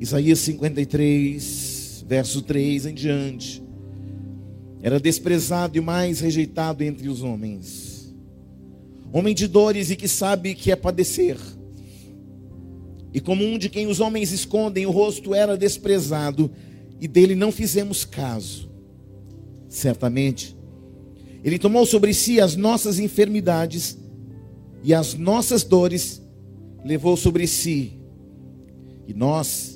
Isaías 53, verso 3 em diante. Era desprezado e mais rejeitado entre os homens. Homem de dores e que sabe que é padecer. E como um de quem os homens escondem o rosto era desprezado, e dele não fizemos caso. Certamente, ele tomou sobre si as nossas enfermidades e as nossas dores levou sobre si. E nós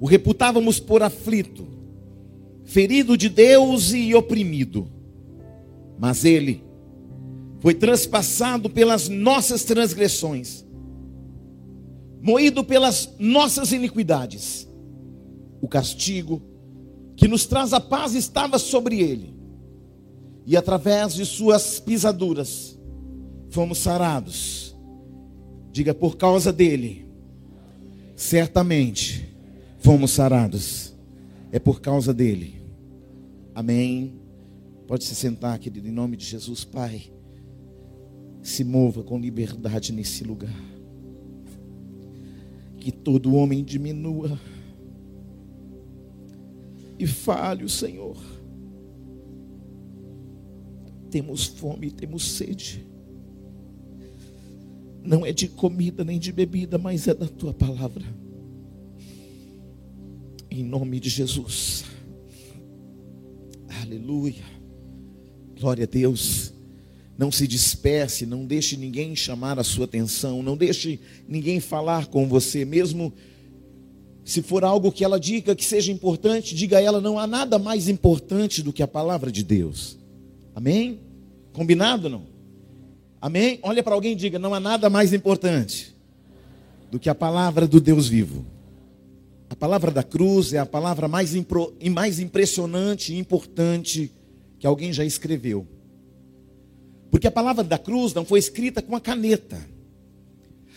o reputávamos por aflito, ferido de Deus e oprimido. Mas ele foi transpassado pelas nossas transgressões, moído pelas nossas iniquidades. O castigo que nos traz a paz estava sobre ele, e através de suas pisaduras fomos sarados. Diga, por causa dele, certamente fomos sarados. É por causa dele. Amém. Pode se sentar, querido, em nome de Jesus, Pai. Se mova com liberdade nesse lugar. Que todo homem diminua e fale o Senhor. Temos fome, temos sede. Não é de comida nem de bebida, mas é da tua palavra. Em nome de Jesus. Aleluia. Glória a Deus. Não se disperse, não deixe ninguém chamar a sua atenção, não deixe ninguém falar com você, mesmo se for algo que ela diga que seja importante, diga a ela: não há nada mais importante do que a palavra de Deus. Amém? Combinado não? Amém? Olha para alguém e diga: não há nada mais importante do que a palavra do Deus vivo. A palavra da cruz é a palavra mais, impro, mais impressionante e importante que alguém já escreveu. Porque a palavra da cruz não foi escrita com a caneta.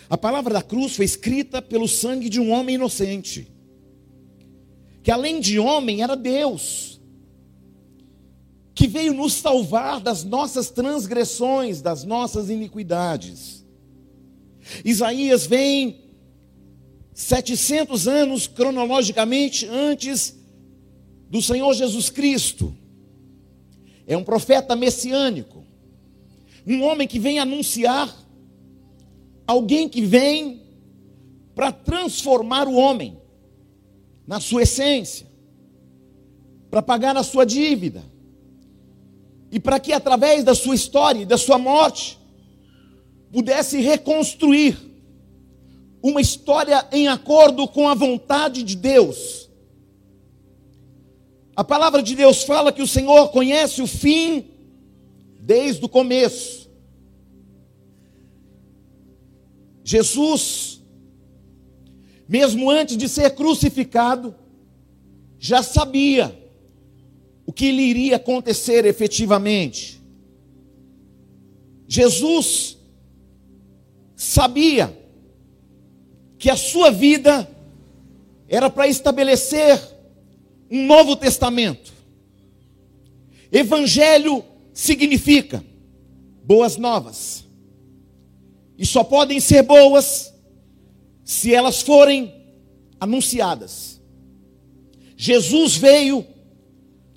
A palavra da cruz foi escrita pelo sangue de um homem inocente. Que além de homem era Deus. Que veio nos salvar das nossas transgressões, das nossas iniquidades. Isaías vem 700 anos cronologicamente antes do Senhor Jesus Cristo. É um profeta messiânico, um homem que vem anunciar, alguém que vem para transformar o homem na sua essência, para pagar a sua dívida, e para que através da sua história e da sua morte, pudesse reconstruir uma história em acordo com a vontade de Deus. A palavra de Deus fala que o Senhor conhece o fim desde o começo. Jesus, mesmo antes de ser crucificado, já sabia o que lhe iria acontecer efetivamente. Jesus sabia que a sua vida era para estabelecer um novo testamento. Evangelho significa boas novas. E só podem ser boas se elas forem anunciadas. Jesus veio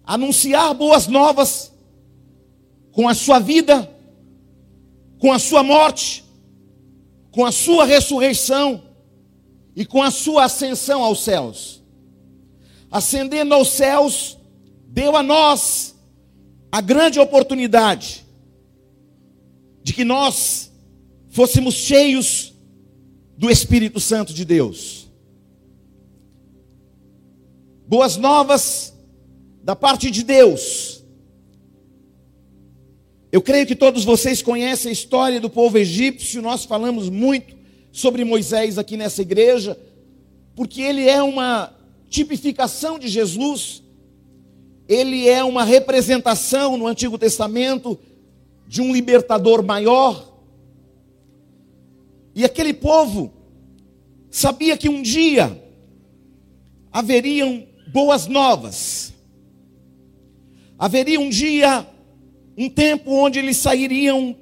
anunciar boas novas com a sua vida, com a sua morte, com a sua ressurreição e com a sua ascensão aos céus. Ascendendo aos céus, deu a nós a grande oportunidade de que nós fôssemos cheios do Espírito Santo de Deus. Boas novas da parte de Deus. Eu creio que todos vocês conhecem a história do povo egípcio, nós falamos muito sobre Moisés aqui nessa igreja, porque ele é uma tipificação de Jesus, ele é uma representação no Antigo Testamento de um libertador maior. E aquele povo sabia que um dia haveriam boas novas, haveria um dia, um tempo onde eles sairiam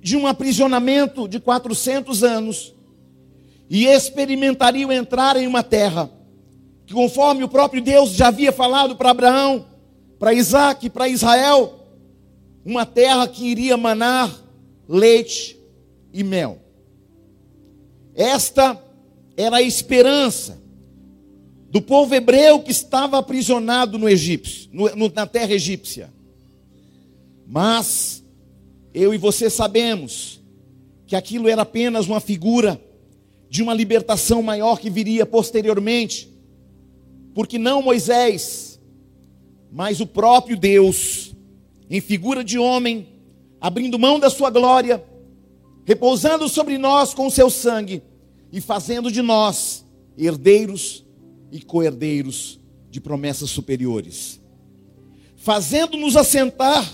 de um aprisionamento de 400 anos e experimentariam entrar em uma terra que conforme o próprio Deus já havia falado para Abraão, para Isaac, para Israel, uma terra que iria manar leite e mel. Esta era a esperança do povo hebreu que estava aprisionado no Egito, na terra egípcia. Mas eu e você sabemos que aquilo era apenas uma figura de uma libertação maior que viria posteriormente, porque não Moisés, mas o próprio Deus, em figura de homem, abrindo mão da sua glória, repousando sobre nós com o seu sangue e fazendo de nós herdeiros e co-herdeiros de promessas superiores, fazendo-nos assentar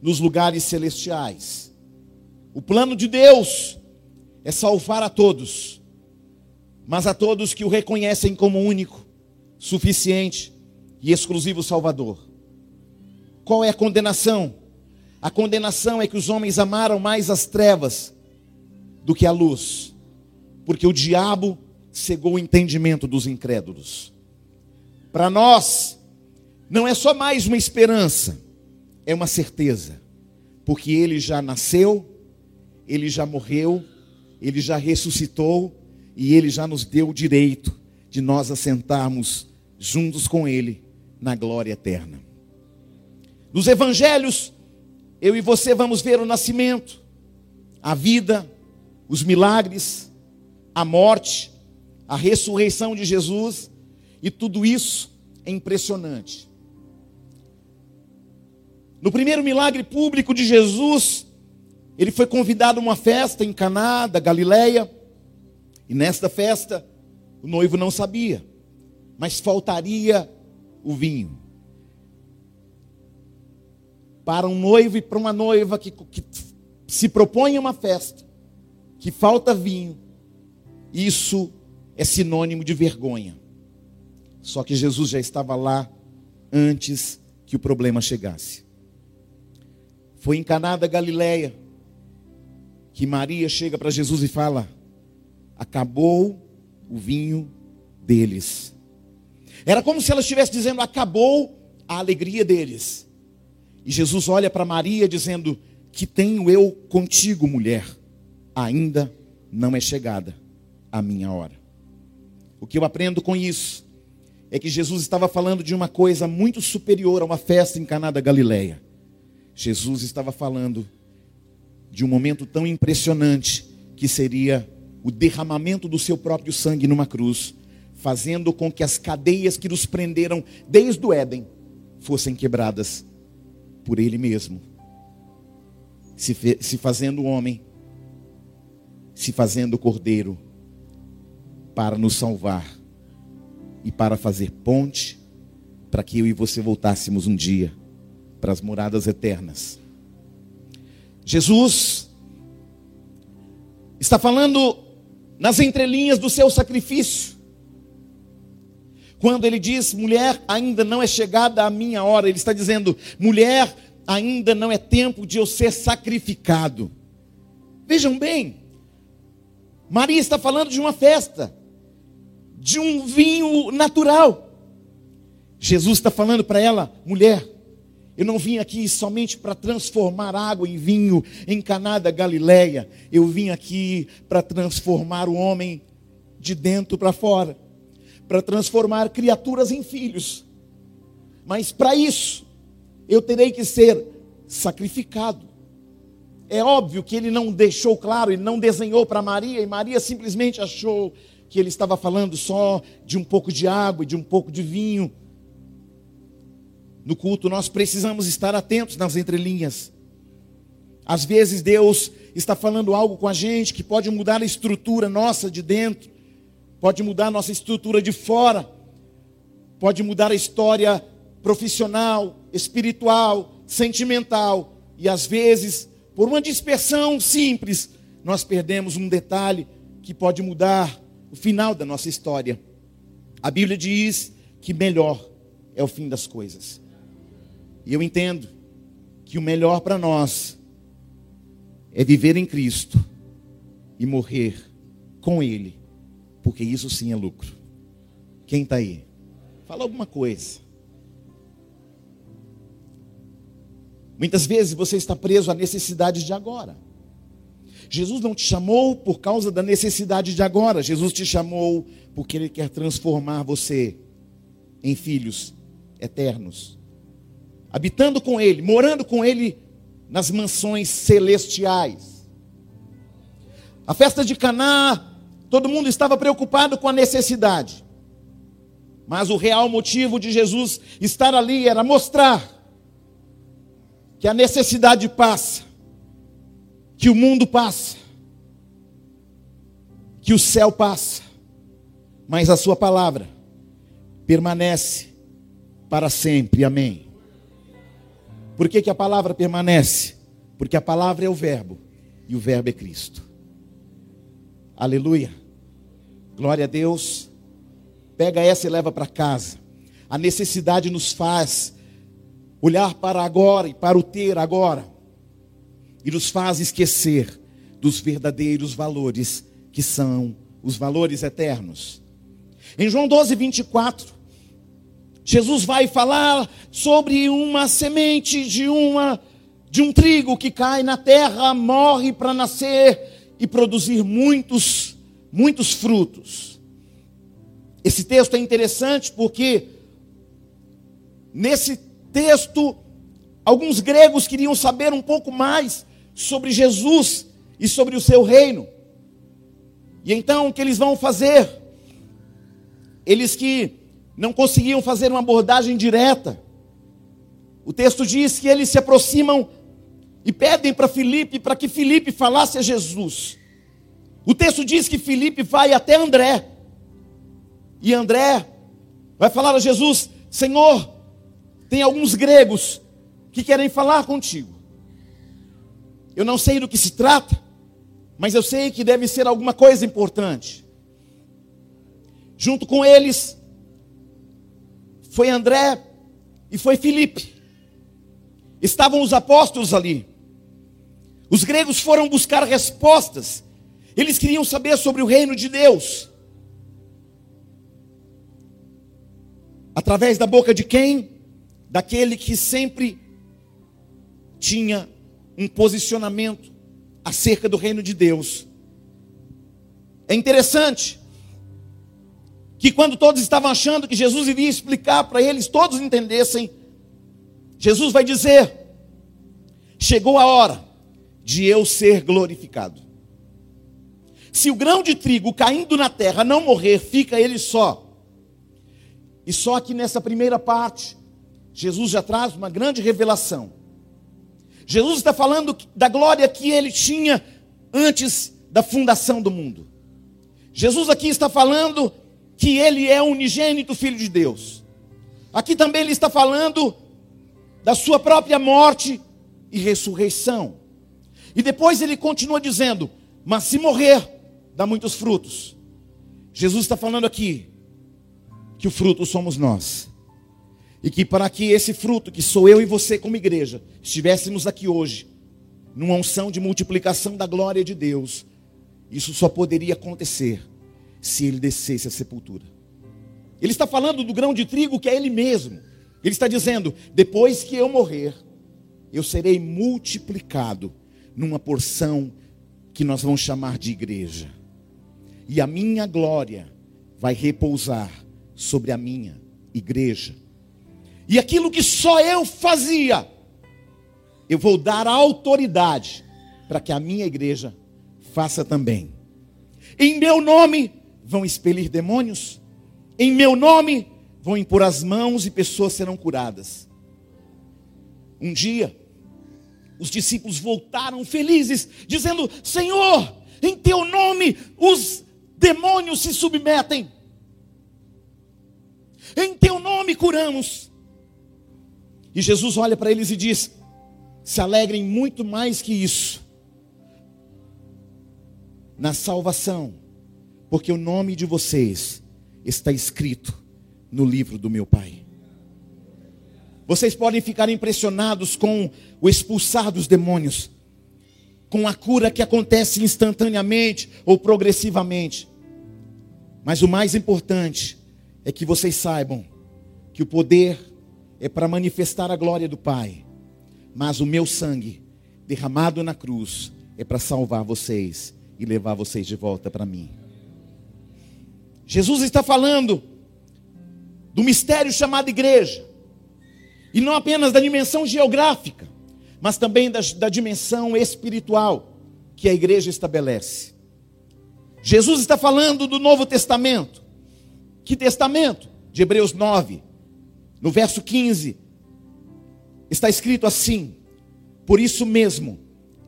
nos lugares celestiais. O plano de Deus é salvar a todos, mas a todos que o reconhecem como único, suficiente e exclusivo Salvador. Qual é a condenação? A condenação é que os homens amaram mais as trevas do que a luz, porque o diabo cegou o entendimento dos incrédulos. Para nós, não é só mais uma esperança, é uma certeza, porque ele já nasceu, ele já morreu, ele já ressuscitou e ele já nos deu o direito de nós assentarmos juntos com ele na glória eterna. Nos evangelhos, eu e você vamos ver o nascimento, a vida, os milagres, a morte, a ressurreição de Jesus, e tudo isso é impressionante. No primeiro milagre público de Jesus, ele foi convidado a uma festa em Caná da Galileia, e nesta festa o noivo não sabia, mas faltaria o vinho. Para um noivo e para uma noiva que, que se propõe a uma festa, que falta vinho, isso é sinônimo de vergonha. Só que Jesus já estava lá antes que o problema chegasse. Foi em Caná da Galileia que Maria chega para Jesus e fala: "Acabou o vinho deles". Era como se ela estivesse dizendo: "Acabou a alegria deles". E Jesus olha para Maria dizendo: "Que tenho eu contigo, mulher? Ainda não é chegada a minha hora". O que eu aprendo com isso é que Jesus estava falando de uma coisa muito superior a uma festa em Caná da Galileia. Jesus estava falando de um momento tão impressionante que seria o derramamento do seu próprio sangue numa cruz, fazendo com que as cadeias que nos prenderam desde o Éden fossem quebradas por Ele mesmo, se, se fazendo homem, se fazendo cordeiro, para nos salvar e para fazer ponte para que eu e você voltássemos um dia para as moradas eternas. Jesus está falando nas entrelinhas do seu sacrifício. Quando ele diz, mulher, ainda não é chegada a minha hora, ele está dizendo, mulher, ainda não é tempo de eu ser sacrificado. Vejam bem, Maria está falando de uma festa, de um vinho natural. Jesus está falando para ela, mulher, eu não vim aqui somente para transformar água em vinho em Caná da Galileia. Eu vim aqui para transformar o homem de dentro para fora, para transformar criaturas em filhos. Mas para isso, eu terei que ser sacrificado. É óbvio que ele não deixou claro, ele não desenhou para Maria, e Maria simplesmente achou que ele estava falando só de um pouco de água e de um pouco de vinho no culto, nós precisamos estar atentos nas entrelinhas. Às vezes Deus está falando algo com a gente que pode mudar a estrutura nossa de dentro, pode mudar a nossa estrutura de fora, pode mudar a história profissional, espiritual, sentimental, e às vezes, por uma dispersão simples, nós perdemos um detalhe que pode mudar o final da nossa história. A Bíblia diz que melhor é o fim das coisas. E eu entendo que o melhor para nós é viver em Cristo e morrer com Ele, porque isso sim é lucro. Quem está aí? Fala alguma coisa. Muitas vezes você está preso à necessidade de agora. Jesus não te chamou por causa da necessidade de agora. Jesus te chamou porque Ele quer transformar você em filhos eternos. Habitando com Ele, morando com Ele nas mansões celestiais. A festa de Caná, todo mundo estava preocupado com a necessidade. Mas o real motivo de Jesus estar ali era mostrar que a necessidade passa, que o mundo passa, que o céu passa, mas a sua palavra permanece para sempre. Amém. Por que, que a palavra permanece? Porque a palavra é o Verbo e o Verbo é Cristo. Aleluia. Glória a Deus. Pega essa e leva para casa. A necessidade nos faz olhar para agora e para o ter agora, e nos faz esquecer dos verdadeiros valores que são os valores eternos. Em João 12, 24, Jesus vai falar sobre uma semente de uma de um trigo que cai na terra, morre para nascer e produzir muitos muitos frutos. Esse texto é interessante porque nesse texto, alguns gregos queriam saber um pouco mais sobre Jesus e sobre o seu reino. E então o que eles vão fazer? Eles que não conseguiam fazer uma abordagem direta. O texto diz que eles se aproximam e pedem para Filipe para que Filipe falasse a Jesus. O texto diz que Filipe vai até André. E André vai falar a Jesus: Senhor, tem alguns gregos que querem falar contigo. Eu não sei do que se trata, mas eu sei que deve ser alguma coisa importante. Junto com eles foi André e foi Filipe. Estavam os apóstolos ali. Os gregos foram buscar respostas. Eles queriam saber sobre o reino de Deus. Através da boca de quem? daquele que sempre tinha um posicionamento acerca do reino de Deus. É interessante que quando todos estavam achando que Jesus iria explicar para eles, todos entendessem, Jesus vai dizer: chegou a hora de eu ser glorificado. Se o grão de trigo caindo na terra não morrer, fica ele só. E só que nessa primeira parte, Jesus já traz uma grande revelação. Jesus está falando da glória que ele tinha antes da fundação do mundo. Jesus aqui está falando que ele é unigênito Filho de Deus. Aqui também ele está falando da sua própria morte e ressurreição. E depois ele continua dizendo: Mas se morrer, dá muitos frutos. Jesus está falando aqui que o fruto somos nós. E que para que esse fruto, que sou eu e você como igreja, estivéssemos aqui hoje, numa unção de multiplicação da glória de Deus, isso só poderia acontecer se ele descesse à sepultura. Ele está falando do grão de trigo que é ele mesmo. Ele está dizendo: depois que eu morrer, eu serei multiplicado numa porção que nós vamos chamar de igreja. E a minha glória vai repousar sobre a minha igreja. E aquilo que só eu fazia, eu vou dar autoridade para que a minha igreja faça também. Em meu nome vão expelir demônios, em meu nome vão impor as mãos e pessoas serão curadas. Um dia, os discípulos voltaram felizes, dizendo: Senhor, em teu nome os demônios se submetem, em teu nome curamos. E Jesus olha para eles e diz: se alegrem muito mais que isso, na salvação, porque o nome de vocês está escrito no livro do meu Pai. Vocês podem ficar impressionados com o expulsar dos demônios, com a cura que acontece instantaneamente ou progressivamente. Mas o mais importante é que vocês saibam que o poder é para manifestar a glória do Pai, mas o meu sangue derramado na cruz é para salvar vocês e levar vocês de volta para mim. Jesus está falando do mistério chamado igreja, e não apenas da dimensão geográfica, mas também da, da dimensão espiritual que a igreja estabelece. Jesus está falando do Novo Testamento. Que testamento? De Hebreus 9, no verso 15, está escrito assim: Por isso mesmo,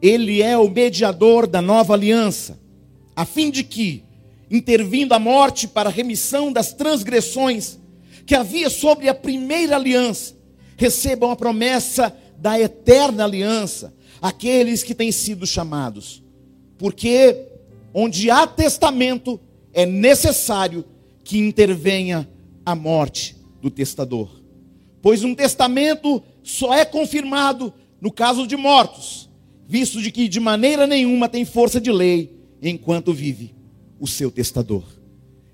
ele é o mediador da nova aliança, a fim de que, intervindo a morte para a remissão das transgressões que havia sobre a primeira aliança, recebam a promessa da eterna aliança, aqueles que têm sido chamados. Porque onde há testamento, é necessário que intervenha a morte do testador. Pois um testamento só é confirmado no caso de mortos visto de que de maneira nenhuma tem força de lei enquanto vive o seu testador.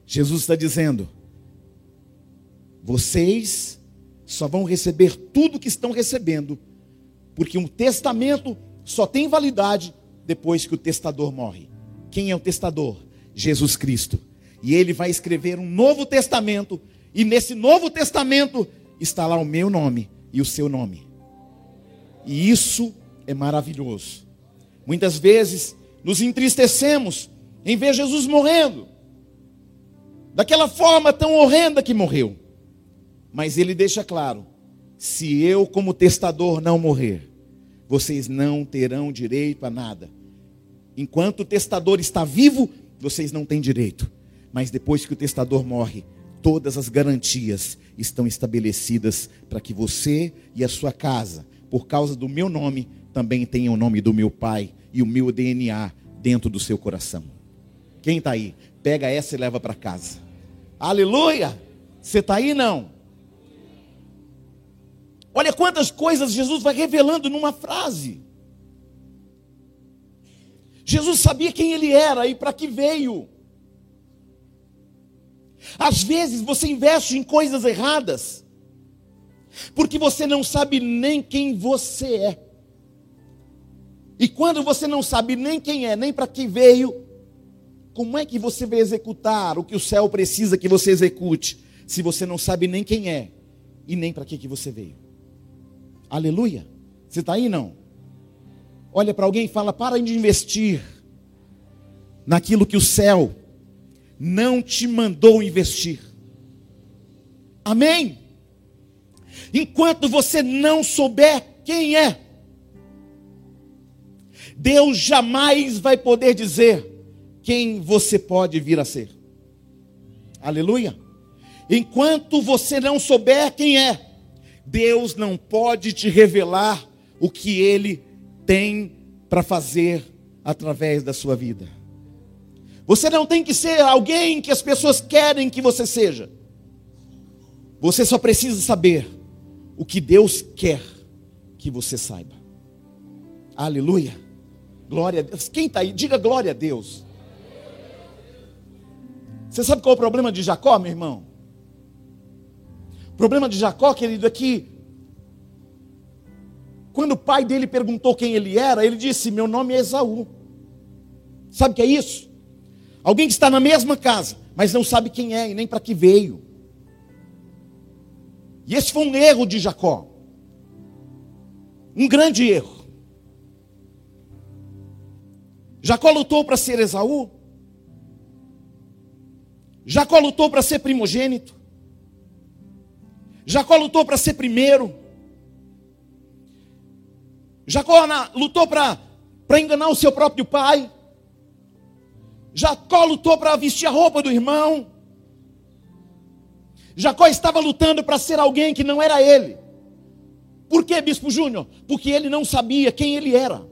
Jesus está dizendo: vocês só vão receber tudo que estão recebendo, porque um testamento só tem validade depois que o testador morre. Quem é o testador? Jesus Cristo. E ele vai escrever um novo testamento, e nesse novo testamento está lá o meu nome e o seu nome. E isso é maravilhoso. Muitas vezes nos entristecemos em ver Jesus morrendo, daquela forma tão horrenda que morreu. Mas ele deixa claro: se eu, como testador, não morrer, vocês não terão direito a nada. Enquanto o testador está vivo, vocês não têm direito. Mas depois que o testador morre, todas as garantias estão estabelecidas para que você e a sua casa, por causa do meu nome, também tenha o nome do meu pai e o meu DNA dentro do seu coração. Quem está aí? Pega essa e leva para casa. Aleluia! Você está aí não? Olha quantas coisas Jesus vai revelando numa frase. Jesus sabia quem ele era e para que veio. Às vezes você investe em coisas erradas, porque você não sabe nem quem você é. E quando você não sabe nem quem é, nem para que veio, como é que você vai executar o que o céu precisa que você execute, se você não sabe nem quem é e nem para que, que você veio? Aleluia. Você está aí não? Olha para alguém e fala: para de investir naquilo que o céu não te mandou investir. Amém? Enquanto você não souber quem é, Deus jamais vai poder dizer quem você pode vir a ser. Aleluia. Enquanto você não souber quem é, Deus não pode te revelar o que Ele tem para fazer através da sua vida. Você não tem que ser alguém que as pessoas querem que você seja. Você só precisa saber o que Deus quer que você saiba. Aleluia. Glória a Deus. Quem está aí? Diga glória a Deus. Você sabe qual é o problema de Jacó, meu irmão? O problema de Jacó, querido, é que quando o pai dele perguntou quem ele era, ele disse: Meu nome é Esaú. Sabe o que é isso? Alguém que está na mesma casa, mas não sabe quem é e nem para que veio. E esse foi um erro de Jacó. Um grande erro. Jacó lutou para ser Esaú. Jacó lutou para ser primogênito. Jacó lutou para ser primeiro. Jacó lutou para enganar o seu próprio pai. Jacó lutou para vestir a roupa do irmão. Jacó estava lutando para ser alguém que não era ele. Por que, Bispo Júnior? Porque ele não sabia quem ele era.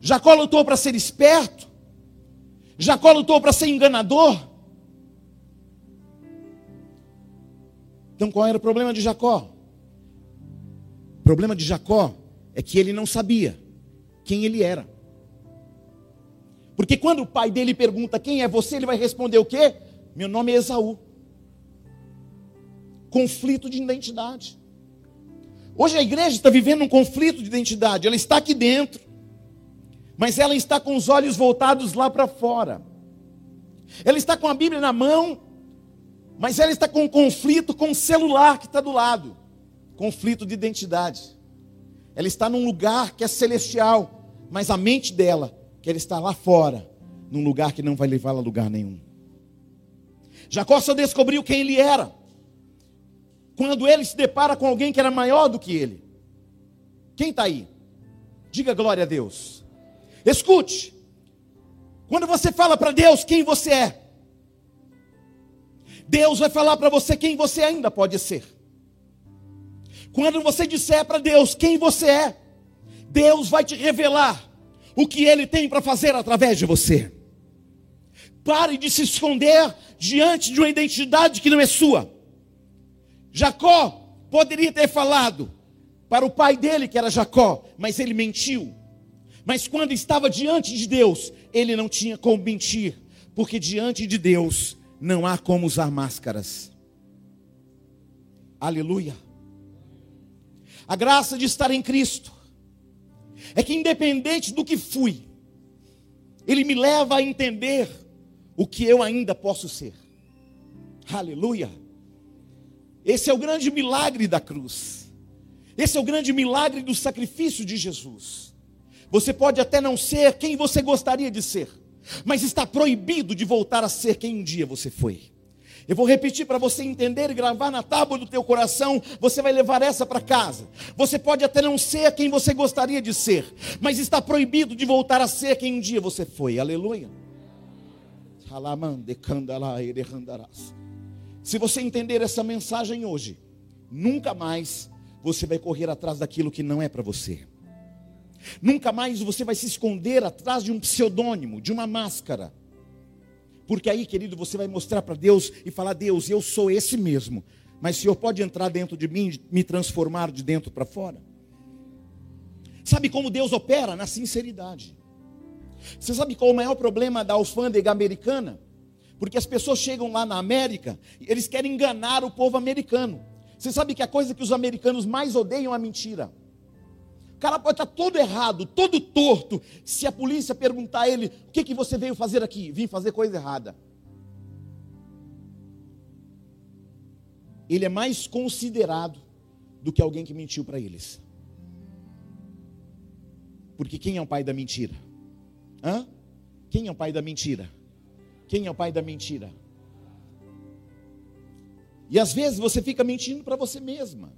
Jacó lutou para ser esperto. Jacó lutou para ser enganador. Então qual era o problema de Jacó? O problema de Jacó é que ele não sabia quem ele era. Porque quando o pai dele pergunta quem é você, ele vai responder o quê? Meu nome é Esaú. Conflito de identidade. Hoje a igreja está vivendo um conflito de identidade. Ela está aqui dentro, mas ela está com os olhos voltados lá para fora. Ela está com a Bíblia na mão, mas ela está com um conflito com o celular que está do lado conflito de identidade. Ela está num lugar que é celestial, mas a mente dela quer estar lá fora, num lugar que não vai levá-la a lugar nenhum. Jacó só descobriu quem ele era quando ele se depara com alguém que era maior do que ele. Quem está aí? Diga glória a Deus. Escute. Quando você fala para Deus quem você é, Deus vai falar para você quem você ainda pode ser. Quando você disser para Deus quem você é, Deus vai te revelar o que Ele tem para fazer através de você. Pare de se esconder diante de uma identidade que não é sua. Jacó poderia ter falado para o pai dele, que era Jacó, mas ele mentiu. Mas quando estava diante de Deus, ele não tinha como mentir, porque diante de Deus não há como usar máscaras. Aleluia. A graça de estar em Cristo é que, independente do que fui, Ele me leva a entender o que eu ainda posso ser. Aleluia. Esse é o grande milagre da cruz. Esse é o grande milagre do sacrifício de Jesus. Você pode até não ser quem você gostaria de ser, mas está proibido de voltar a ser quem um dia você foi. Eu vou repetir para você entender e gravar na tábua do teu coração, você vai levar essa para casa. Você pode até não ser quem você gostaria de ser, mas está proibido de voltar a ser quem um dia você foi. Aleluia. Se você entender essa mensagem hoje, nunca mais você vai correr atrás daquilo que não é para você. Nunca mais você vai se esconder atrás de um pseudônimo, de uma máscara. Porque aí, querido, você vai mostrar para Deus e falar: Deus, eu sou esse mesmo. Mas o Senhor pode entrar dentro de mim, me transformar de dentro para fora. Sabe como Deus opera? Na sinceridade. Você sabe qual é o maior problema da alfândega americana? Porque as pessoas chegam lá na América e eles querem enganar o povo americano. Você sabe que a coisa que os americanos mais odeiam é a mentira. O cara pode estar todo errado, todo torto. Se a polícia perguntar a ele: o que, que você veio fazer aqui? Vim fazer coisa errada. Ele é mais considerado do que alguém que mentiu para eles. Porque quem é o pai da mentira? Hã? Quem é o pai da mentira? Quem é o pai da mentira? E às vezes você fica mentindo para você mesma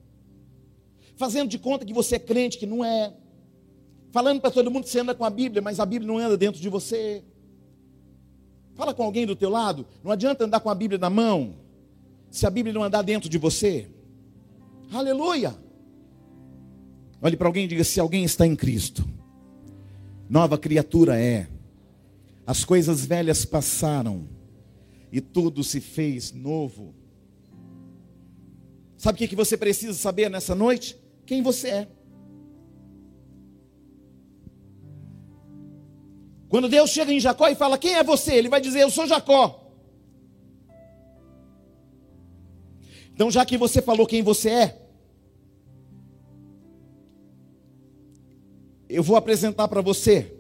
fazendo de conta que você é crente, que não é, falando para todo mundo que você anda com a Bíblia, mas a Bíblia não anda dentro de você. Fala com alguém do teu lado, não adianta andar com a Bíblia na mão, se a Bíblia não andar dentro de você. Aleluia! Olhe para alguém e diga: se alguém está em Cristo, nova criatura é. As coisas velhas passaram e tudo se fez novo. Sabe o que você precisa saber nessa noite? Quem você é. Quando Deus chega em Jacó e fala: Quem é você? Ele vai dizer: Eu sou Jacó. Então, já que você falou quem você é, eu vou apresentar para você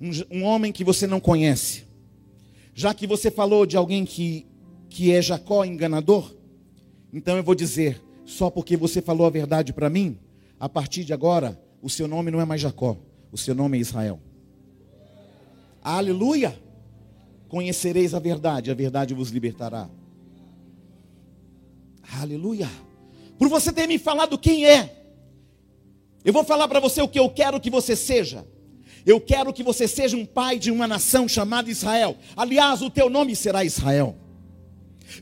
um, um, homem que você não conhece. Já que você falou de alguém que, que é Jacó enganador, então eu vou dizer: só porque você falou a verdade para mim, a partir de agora, o seu nome não é mais Jacó, o seu nome é Israel. Aleluia! Conhecereis a verdade, a verdade vos libertará. Aleluia! Por você ter me falado quem é, eu vou falar para você o que eu quero que você seja. Eu quero que você seja um pai de uma nação chamada Israel. Aliás, o teu nome será Israel.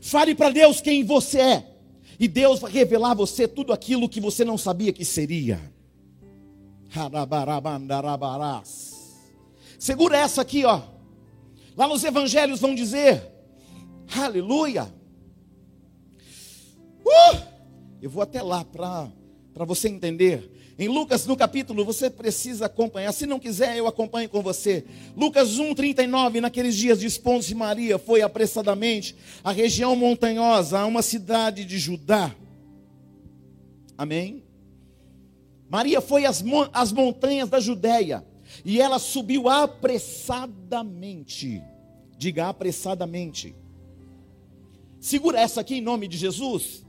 Fale para Deus quem você é. E Deus vai revelar a você tudo aquilo que você não sabia que seria. Segura essa aqui, ó. Lá nos evangelhos vão dizer, aleluia. Uh! Eu vou até lá para você entender Em Lucas, no capítulo, você precisa acompanhar. Se não quiser, eu acompanho com você. Lucas 1, 39. Naqueles dias, dispondo-se Maria, foi apressadamente à região montanhosa, a uma cidade de Judá. Amém? Maria foi às, às montanhas da Judéia. E ela subiu apressadamente. Diga apressadamente. Segura essa aqui em nome de Jesus.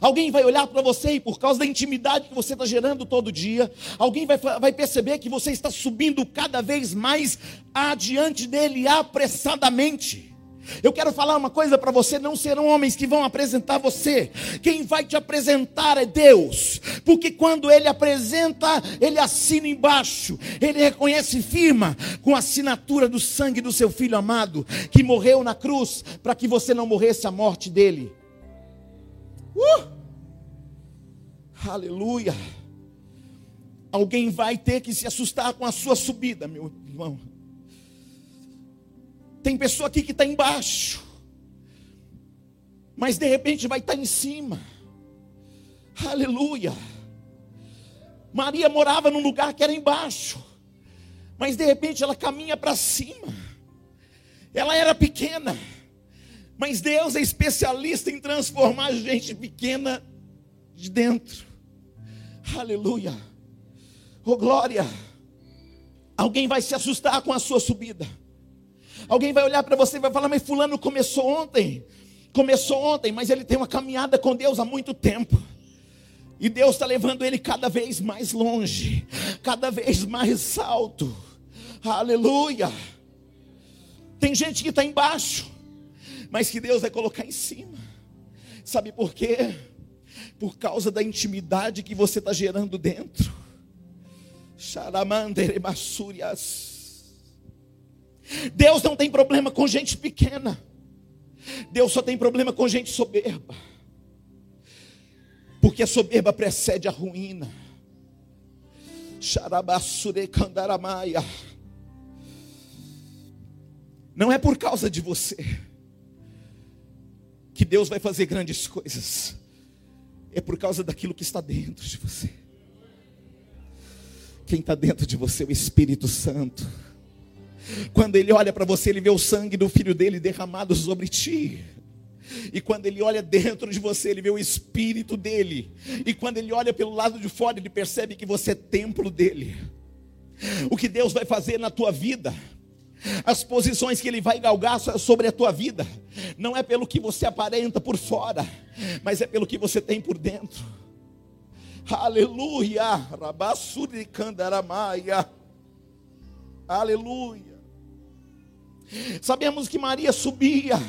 Alguém vai olhar para você e por causa da intimidade que você está gerando todo dia, alguém vai, vai perceber que você está subindo cada vez mais adiante dele apressadamente. Eu quero falar uma coisa para você: não serão homens que vão apresentar você, quem vai te apresentar é Deus, porque quando Ele apresenta, Ele assina embaixo, Ele reconhece firma com a assinatura do sangue do seu filho amado, que morreu na cruz, para que você não morresse a morte dele. Uh! Aleluia. Alguém vai ter que se assustar com a sua subida, meu irmão. Tem pessoa aqui que está embaixo, mas de repente vai estar tá em cima. Aleluia. Maria morava num lugar que era embaixo, mas de repente ela caminha para cima. Ela era pequena mas Deus é especialista em transformar gente pequena de dentro. Aleluia. Oh glória. Alguém vai se assustar com a sua subida. Alguém vai olhar para você e vai falar: Mas Fulano começou ontem. Começou ontem, mas ele tem uma caminhada com Deus há muito tempo. E Deus está levando ele cada vez mais longe, cada vez mais alto. Aleluia. Tem gente que está embaixo, mas que Deus vai colocar em cima. Sabe por quê? Por causa da intimidade que você está gerando dentro. Deus não tem problema com gente pequena. Deus só tem problema com gente soberba. Porque a soberba precede a ruína. Não é por causa de você que Deus vai fazer grandes coisas, é por causa daquilo que está dentro de você. Quem está dentro de você é o Espírito Santo. Quando ele olha para você, ele vê o sangue do filho dele derramado sobre ti. E quando ele olha dentro de você, ele vê o espírito dele. E quando ele olha pelo lado de fora, ele percebe que você é templo dele. O que Deus vai fazer na tua vida as posições que Ele vai galgar sobre a tua vida, não é pelo que você aparenta por fora, mas é pelo que você tem por dentro. Aleluia, Rabassuricandaramaia. Aleluia. Sabemos que Maria subia,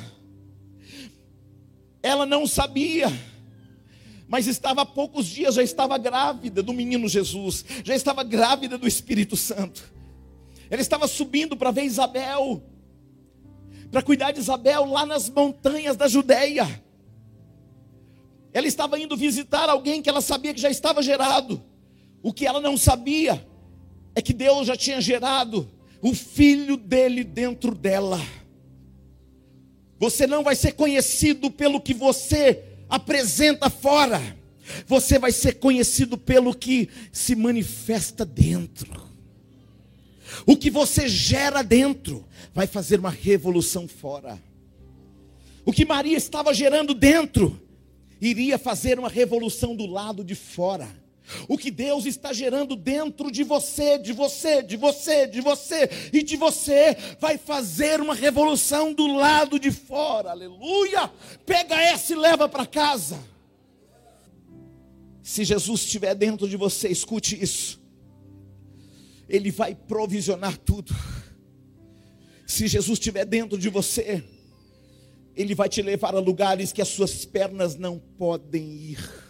ela não sabia, mas estava há poucos dias, já estava grávida do menino Jesus, já estava grávida do Espírito Santo. Ele estava subindo para ver Isabel, para cuidar de Isabel lá nas montanhas da Judéia. Ela estava indo visitar alguém que ela sabia que já estava gerado. O que ela não sabia é que Deus já tinha gerado o filho dele dentro dela. Você não vai ser conhecido pelo que você apresenta fora. Você vai ser conhecido pelo que se manifesta dentro. O que você gera dentro vai fazer uma revolução fora. O que Maria estava gerando dentro iria fazer uma revolução do lado de fora. O que Deus está gerando dentro de você, de você, de você, de você e de você, vai fazer uma revolução do lado de fora. Aleluia! Pega essa e leva para casa. Se Jesus estiver dentro de você, escute isso. Ele vai provisionar tudo. Se Jesus estiver dentro de você, Ele vai te levar a lugares que as suas pernas não podem ir.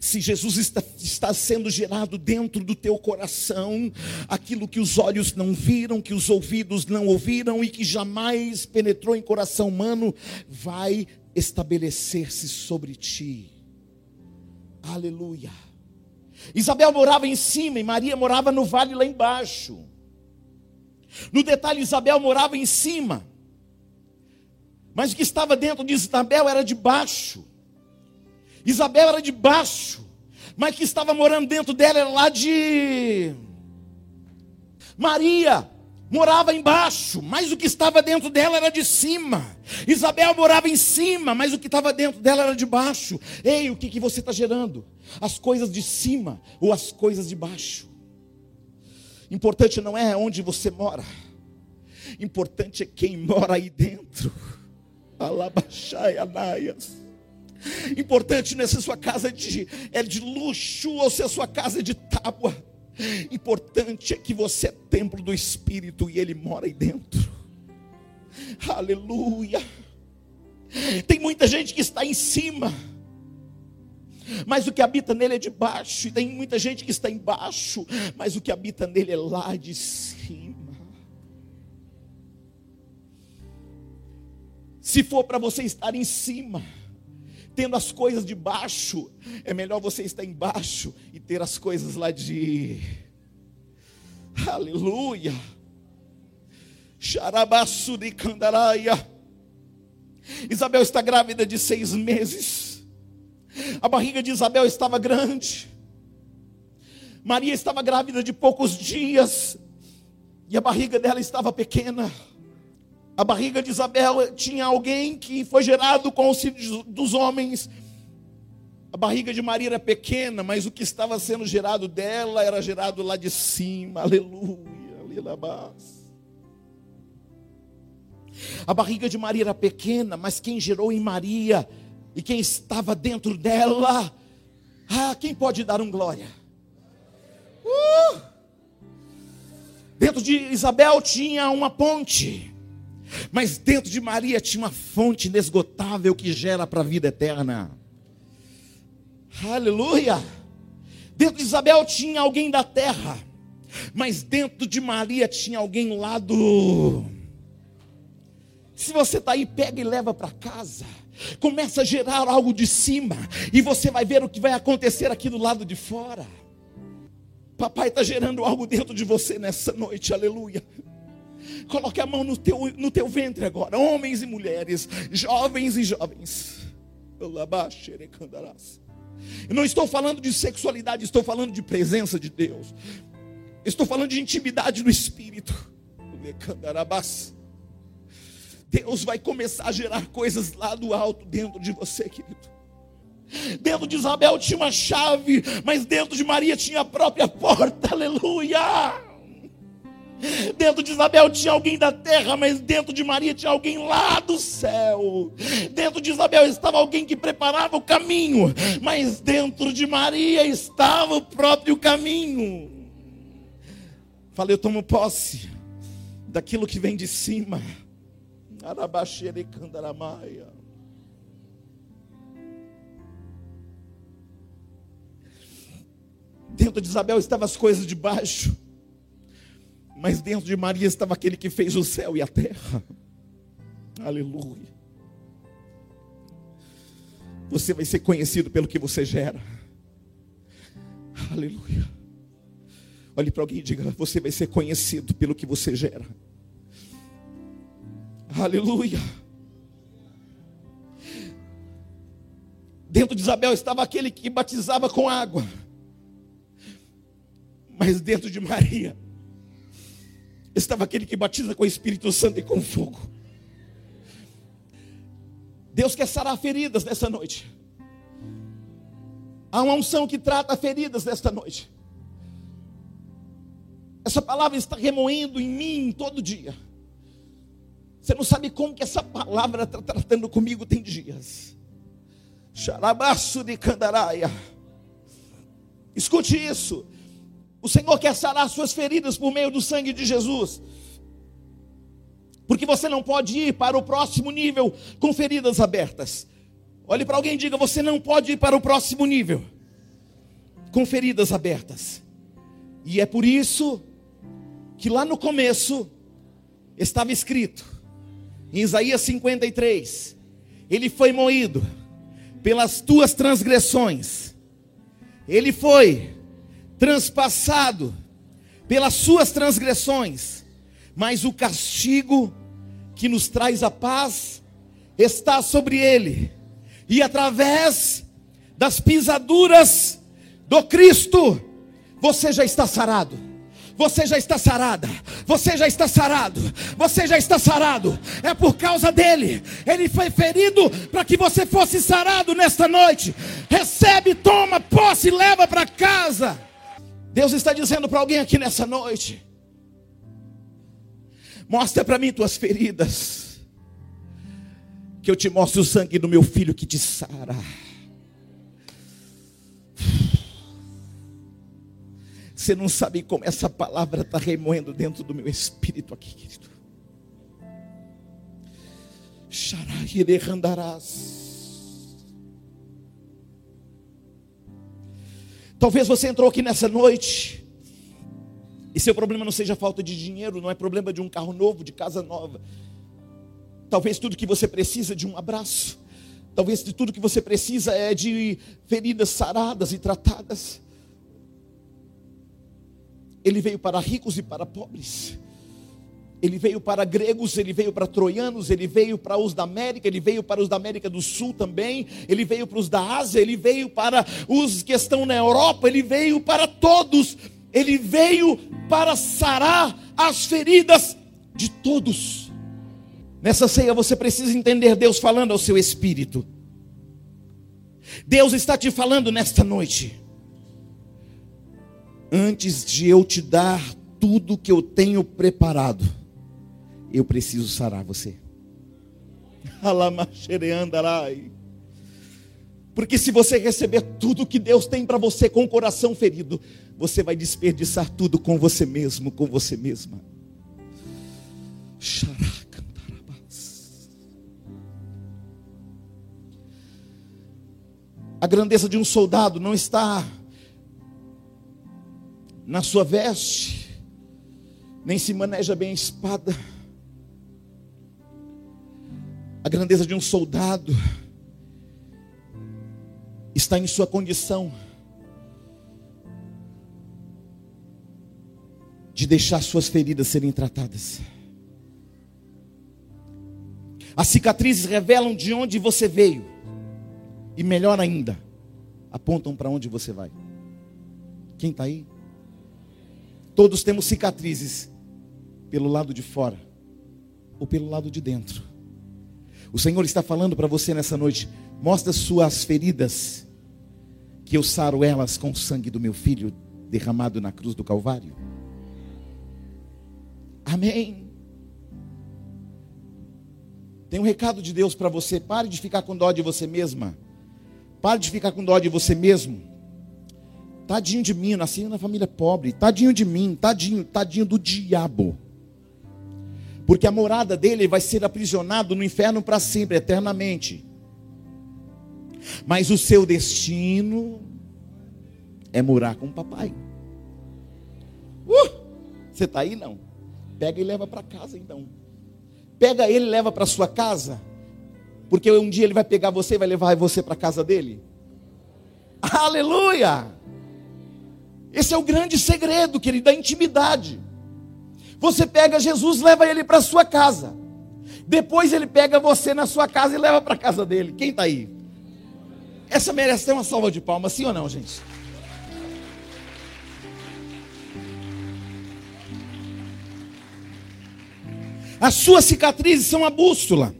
Se Jesus está, está, sendo gerado dentro do teu coração, aquilo que os olhos não viram, que os ouvidos não ouviram e que jamais penetrou em coração humano, vai estabelecer-se sobre ti. Aleluia. Isabel morava em cima e Maria morava no vale lá embaixo. No detalhe, Isabel morava em cima. Mas o que estava dentro de Isabel era de baixo. Isabel era de baixo. mas que estava morando dentro dela era lá de Maria morava embaixo, mas o que estava dentro dela era de cima. Isabel morava em cima, mas o que estava dentro dela era de baixo. Ei, o que, que você está gerando? As coisas de cima ou as coisas de baixo? Importante não é onde você mora, importante é quem mora aí dentro. Alabaxai, Anaias. Importante não é se a sua casa é de, é de luxo ou se a sua casa é de tábua. Importante é que você é templo do Espírito e Ele mora aí dentro. Aleluia. Tem muita gente que está em cima, mas o que habita nele é de baixo. E tem muita gente que está embaixo, mas o que habita nele é lá de cima. Se for para você estar em cima, tendo as coisas de baixo, é melhor você estar embaixo e ter as coisas lá de. Aleluia. Xarabaçu de Candaraia. Isabel está grávida de seis meses. A barriga de Isabel estava grande. Maria estava grávida de poucos dias. E a barriga dela estava pequena. A barriga de Isabel tinha alguém que foi gerado com o auxílio dos homens. A barriga de Maria era pequena, mas o que estava sendo gerado dela era gerado lá de cima. Aleluia, aleluia. A barriga de Maria era pequena, mas quem gerou em Maria e quem estava dentro dela, ah, quem pode dar um glória? Uh! Dentro de Isabel tinha uma ponte. Mas dentro de Maria tinha uma fonte inesgotável que gera para a vida eterna. Aleluia! Dentro de Isabel tinha alguém da terra, mas dentro de Maria tinha alguém lá do. Se você está aí, pega e leva para casa. Começa a gerar algo de cima, e você vai ver o que vai acontecer aqui do lado de fora. Papai está gerando algo dentro de você nessa noite, aleluia. Coloque a mão no teu, no teu ventre agora, homens e mulheres, jovens e jovens. Eu não estou falando de sexualidade, estou falando de presença de Deus. Estou falando de intimidade no espírito. Deus vai começar a gerar coisas lá do alto dentro de você, querido. Dentro de Isabel tinha uma chave, mas dentro de Maria tinha a própria porta. Aleluia! Dentro de Isabel tinha alguém da terra, mas dentro de Maria tinha alguém lá do céu. Dentro de Isabel estava alguém que preparava o caminho, mas dentro de Maria estava o próprio caminho. Falei, eu tomo posse daquilo que vem de cima. Arabaxere candaramaia. Dentro de Isabel estavam as coisas de baixo. Mas dentro de Maria estava aquele que fez o céu e a terra. Aleluia. Você vai ser conhecido pelo que você gera. Aleluia. Olhe para alguém e diga: Você vai ser conhecido pelo que você gera. Aleluia. Dentro de Isabel estava aquele que batizava com água. Mas dentro de Maria estava aquele que batiza com o Espírito Santo e com fogo. Deus quer sarar feridas nessa noite. Há uma unção que trata feridas nesta noite. Essa palavra está remoendo em mim todo dia. Você não sabe como que essa palavra está tratando comigo tem dias. Xarabaço de Candaraia. Escute isso. O Senhor quer sarar suas feridas por meio do sangue de Jesus. Porque você não pode ir para o próximo nível com feridas abertas. Olhe para alguém e diga: você não pode ir para o próximo nível com feridas abertas. E é por isso que lá no começo estava escrito, em Isaías 53, ele foi moído pelas tuas transgressões, ele foi transpassado pelas suas transgressões, mas o castigo que nos traz a paz está sobre ele, e através das pisaduras do Cristo, você já está sarado. Você já está sarada. Você já está sarado. Você já está sarado. É por causa dele. Ele foi ferido para que você fosse sarado nesta noite. Recebe, toma posse e leva para casa. Deus está dizendo para alguém aqui nessa noite: Mostra para mim tuas feridas, que eu te mostro o sangue do meu filho que te sara. Você não sabe como essa palavra está remoendo dentro do meu espírito aqui, querido. Talvez você entrou aqui nessa noite. E seu problema não seja falta de dinheiro, não é problema de um carro novo, de casa nova. Talvez tudo que você precisa é de um abraço. Talvez tudo que você precisa é de feridas saradas e tratadas. Ele veio para ricos e para pobres. Ele veio para gregos, ele veio para troianos, ele veio para os da América, ele veio para os da América do Sul também, ele veio para os da Ásia, ele veio para os que estão na Europa, ele veio para todos, ele veio para sarar as feridas de todos. Nessa ceia você precisa entender Deus falando ao seu espírito. Deus está te falando nesta noite antes de eu te dar tudo que eu tenho preparado, eu preciso sarar você. Porque se você receber tudo que Deus tem para você com o coração ferido, você vai desperdiçar tudo com você mesmo, com você mesma. A grandeza de um soldado não está na sua veste, nem se maneja bem a espada. A grandeza de um soldado está em sua condição de deixar suas feridas serem tratadas. As cicatrizes revelam de onde você veio, e melhor ainda, apontam para onde você vai. Quem está aí? Todos temos cicatrizes pelo lado de fora ou pelo lado de dentro. O Senhor está falando para você nessa noite: mostra suas feridas, que eu saro elas com o sangue do meu filho derramado na cruz do Calvário. Amém. Tem um recado de Deus para você: pare de ficar com dó de você mesma. Pare de ficar com dó de você mesmo. Tadinho de mim, nasci na família pobre. Tadinho de mim, tadinho, tadinho do diabo. Porque a morada dele vai ser aprisionado no inferno para sempre, eternamente. Mas o seu destino é morar com o papai. Uh, você está aí não? Pega e leva para casa então. Pega ele e leva para sua casa. Porque um dia ele vai pegar você e vai levar você para casa dele. Aleluia! Esse é o grande segredo, querido, da intimidade. Você pega Jesus, leva ele para sua casa. Depois ele pega você na sua casa e leva para casa dele. Quem está aí? Essa merece ter uma salva de palmas, sim ou não, gente? As suas cicatrizes são a bússola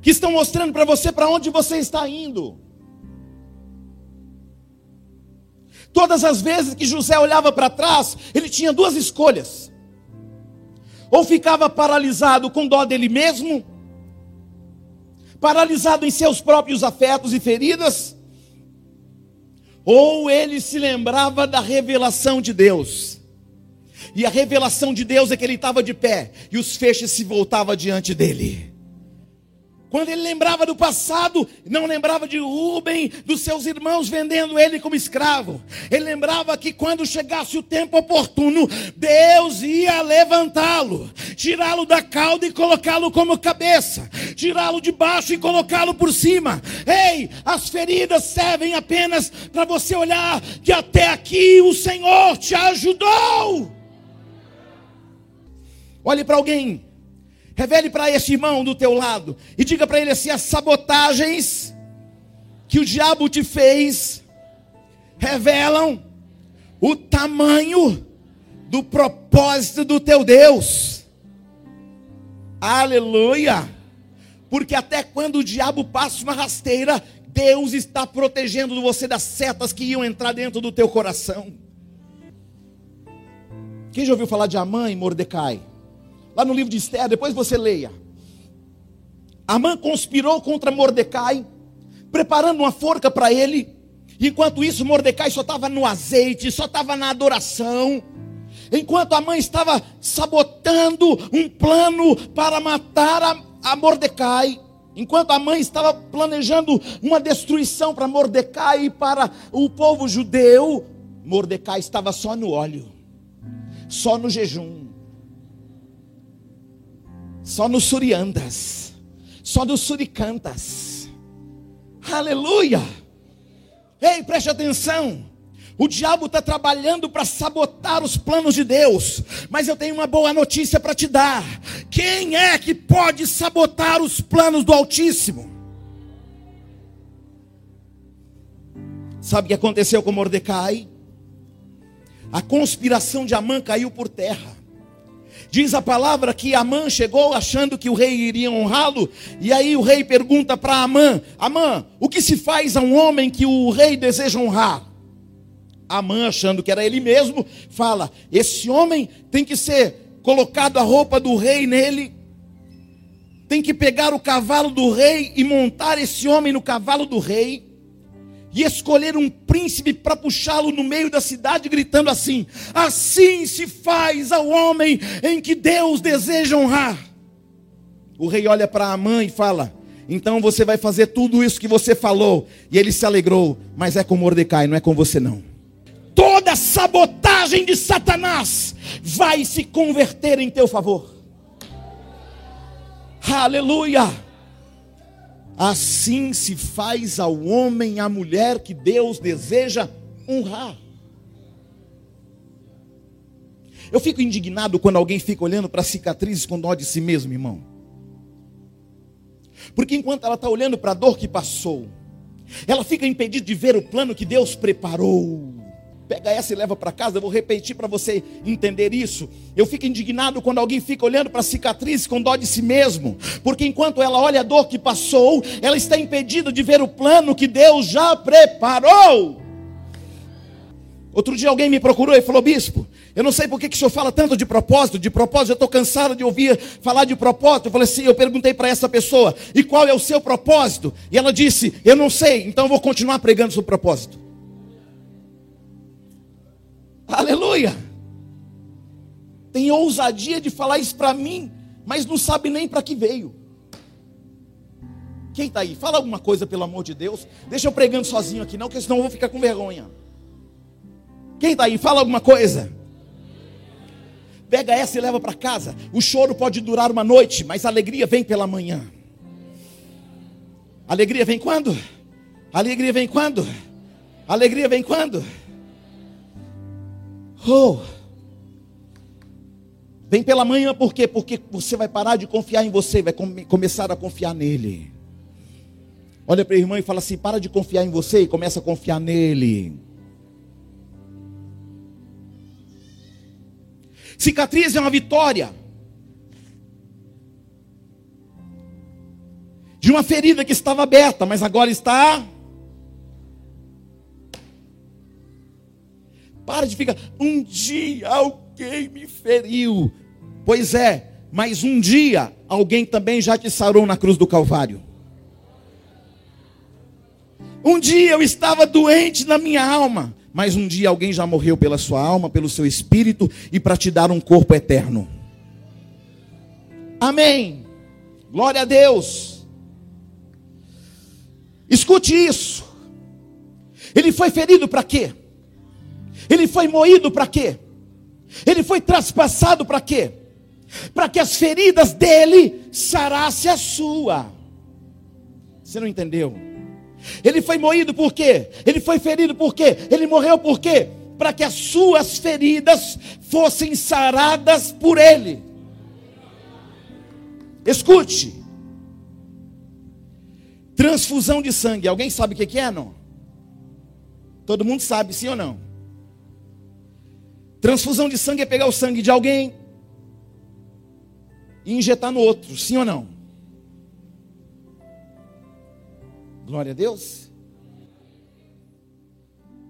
que estão mostrando para você para onde você está indo. Todas as vezes que José olhava para trás, ele tinha duas escolhas: ou ficava paralisado com dó dele mesmo, paralisado em seus próprios afetos e feridas, ou ele se lembrava da revelação de Deus. E a revelação de Deus é que ele estava de pé e os feixes se voltavam diante dele. Quando ele lembrava do passado, não lembrava de Rubem, dos seus irmãos vendendo ele como escravo. Ele lembrava que quando chegasse o tempo oportuno, Deus ia levantá-lo, tirá-lo da cauda e colocá-lo como cabeça, tirá-lo de baixo e colocá-lo por cima. Ei, as feridas servem apenas para você olhar que até aqui o Senhor te ajudou. Olhe para alguém Revele para esse irmão do teu lado e diga para ele assim: as sabotagens que o diabo te fez revelam o tamanho do propósito do teu Deus. Aleluia! Porque até quando o diabo passa uma rasteira, Deus está protegendo você das setas que iam entrar dentro do teu coração. Quem já ouviu falar de Amã e Mordecai? Lá no livro de Esther, depois você leia. Amã conspirou contra Mordecai, preparando uma forca para ele. Enquanto isso, Mordecai só estava no azeite, só estava na adoração. Enquanto a mãe estava sabotando um plano para matar a, a Mordecai, enquanto a mãe estava planejando uma destruição para Mordecai e para o povo judeu, Mordecai estava só no óleo, só no jejum, só nos suriandas, só nos suricantas. Aleluia! Ei, preste atenção. O diabo está trabalhando para sabotar os planos de Deus, mas eu tenho uma boa notícia para te dar: quem é que pode sabotar os planos do Altíssimo? Sabe o que aconteceu com Mordecai? A conspiração de Amã caiu por terra. Diz a palavra que Amã chegou achando que o rei iria honrá-lo, e aí o rei pergunta para Amã: Amã, o que se faz a um homem que o rei deseja honrar? Amã, achando que era ele mesmo, fala: Esse homem tem que ser colocado a roupa do rei nele, tem que pegar o cavalo do rei e montar esse homem no cavalo do rei, e escolher um príncipe para puxá-lo no meio da cidade, gritando assim: Assim se faz ao homem em que Deus deseja honrar. O rei olha para Amã e fala: Então você vai fazer tudo isso que você falou. E ele se alegrou, mas é com Mordecai, não é com você não toda sabotagem de Satanás vai se converter em teu favor. Aleluia! Assim se faz ao homem à mulher que Deus deseja honrar. Eu fico indignado quando alguém fica olhando para cicatrizes com dó de si mesmo, irmão. Porque enquanto ela está olhando para a dor que passou, ela fica impedida de ver o plano que Deus preparou. Pega essa e leva para casa. Eu vou repetir para você entender isso. Eu fico indignado quando alguém fica olhando para a cicatriz com dó de si mesmo, porque enquanto ela olha a dor que passou, ela está impedida de ver o plano que Deus já preparou. Outro dia alguém me procurou e falou: Bispo, eu não sei por que, que o senhor fala tanto de propósito. De propósito, eu estou cansado de ouvir falar de propósito. Eu falei assim: eu perguntei para essa pessoa, e qual é o seu propósito? E ela disse: eu não sei, então eu vou continuar pregando sobre propósito. Aleluia! Tem ousadia de falar isso para mim, mas não sabe nem para que veio. Quem está aí? Fala alguma coisa, pelo amor de Deus. Deixa eu pregando sozinho aqui, não, porque senão eu vou ficar com vergonha. Quem está aí? Fala alguma coisa. Pega essa e leva para casa. O choro pode durar uma noite, mas a alegria vem pela manhã. Alegria vem quando? Alegria vem quando? Alegria vem quando? Oh. Vem pela manhã por quê? Porque você vai parar de confiar em você, vai come, começar a confiar nele. Olha para a irmã e fala assim: para de confiar em você e começa a confiar nele. Cicatriz é uma vitória. De uma ferida que estava aberta, mas agora está Para de ficar. Um dia alguém me feriu. Pois é, mas um dia alguém também já te sarou na cruz do Calvário. Um dia eu estava doente na minha alma, mas um dia alguém já morreu pela sua alma, pelo seu espírito e para te dar um corpo eterno. Amém. Glória a Deus. Escute isso. Ele foi ferido para quê? Ele foi moído para quê? Ele foi traspassado para quê? Para que as feridas dele sarasse a sua. Você não entendeu? Ele foi moído por quê? Ele foi ferido por quê? Ele morreu por quê? Para que as suas feridas fossem saradas por ele. Escute. Transfusão de sangue. Alguém sabe o que é, não? Todo mundo sabe, sim ou não? Transfusão de sangue é pegar o sangue de alguém e injetar no outro, sim ou não? Glória a Deus.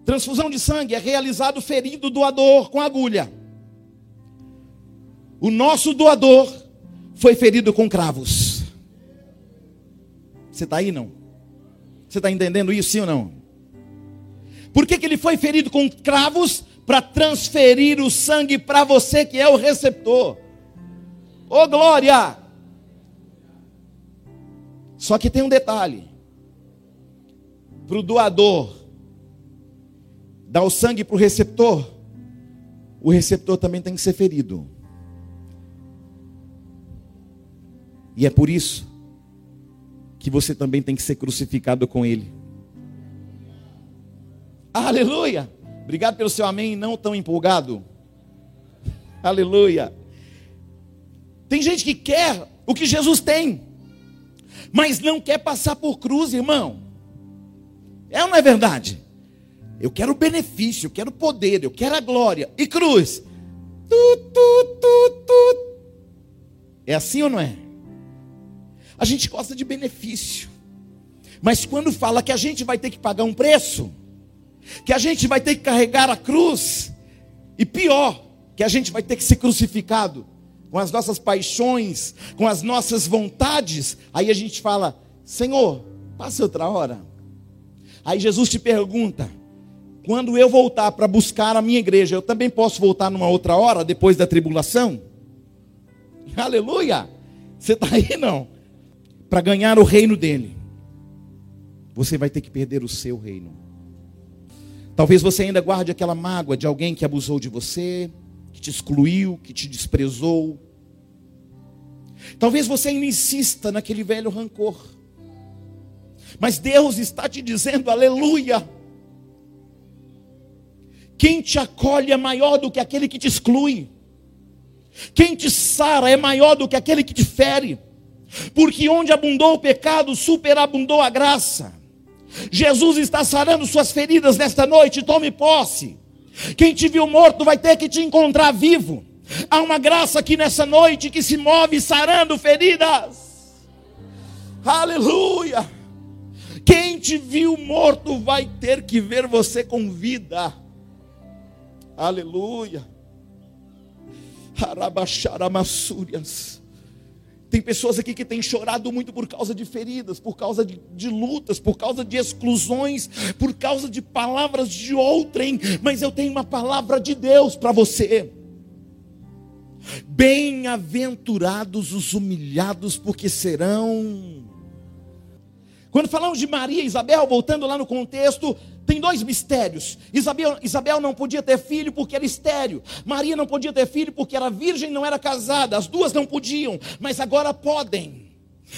Transfusão de sangue é realizado ferido doador com agulha. O nosso doador foi ferido com cravos. Você está aí não? Você está entendendo isso, sim ou não? Por que, que ele foi ferido com cravos? Para transferir o sangue para você que é o receptor. Ô oh, glória! Só que tem um detalhe: para o doador dar o sangue para o receptor, o receptor também tem que ser ferido. E é por isso que você também tem que ser crucificado com ele. Aleluia! Obrigado pelo seu amém, não tão empolgado. Aleluia! Tem gente que quer o que Jesus tem, mas não quer passar por cruz, irmão. É ou não é verdade? Eu quero benefício, eu quero poder, eu quero a glória. E cruz? Tu, tu, tu, tu. É assim ou não é? A gente gosta de benefício. Mas quando fala que a gente vai ter que pagar um preço, que a gente vai ter que carregar a cruz, e pior, que a gente vai ter que ser crucificado com as nossas paixões, com as nossas vontades, aí a gente fala: Senhor, passa outra hora. Aí Jesus te pergunta: quando eu voltar para buscar a minha igreja, eu também posso voltar numa outra hora, depois da tribulação? Aleluia! Você está aí não? Para ganhar o reino dele, você vai ter que perder o seu reino. Talvez você ainda guarde aquela mágoa de alguém que abusou de você, que te excluiu, que te desprezou. Talvez você ainda insista naquele velho rancor. Mas Deus está te dizendo, aleluia. Quem te acolhe é maior do que aquele que te exclui. Quem te sara é maior do que aquele que te fere. Porque onde abundou o pecado, superabundou a graça. Jesus está sarando suas feridas nesta noite, tome posse. Quem te viu morto vai ter que te encontrar vivo. Há uma graça aqui nessa noite que se move sarando feridas. Aleluia. Quem te viu morto vai ter que ver você com vida. Aleluia. Arabaxaramassúrias. Tem pessoas aqui que têm chorado muito por causa de feridas, por causa de, de, lutas, por causa de exclusões, por causa de palavras de outrem. Mas eu tenho uma palavra de Deus para você. Bem-aventurados os humilhados, porque serão. Quando falamos de Maria e Isabel, voltando lá no contexto, tem dois mistérios. Isabel, Isabel não podia ter filho porque era estéreo. Maria não podia ter filho porque era virgem não era casada. As duas não podiam, mas agora podem.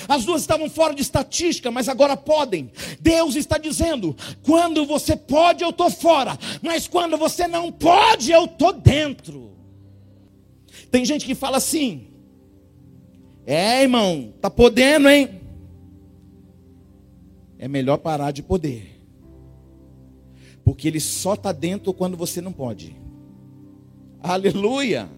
As duas estavam fora de estatística, mas agora podem. Deus está dizendo: quando você pode, eu estou fora, mas quando você não pode, eu estou dentro. Tem gente que fala assim: é, irmão, tá podendo, hein? É melhor parar de poder. Porque ele só está dentro quando você não pode. Aleluia.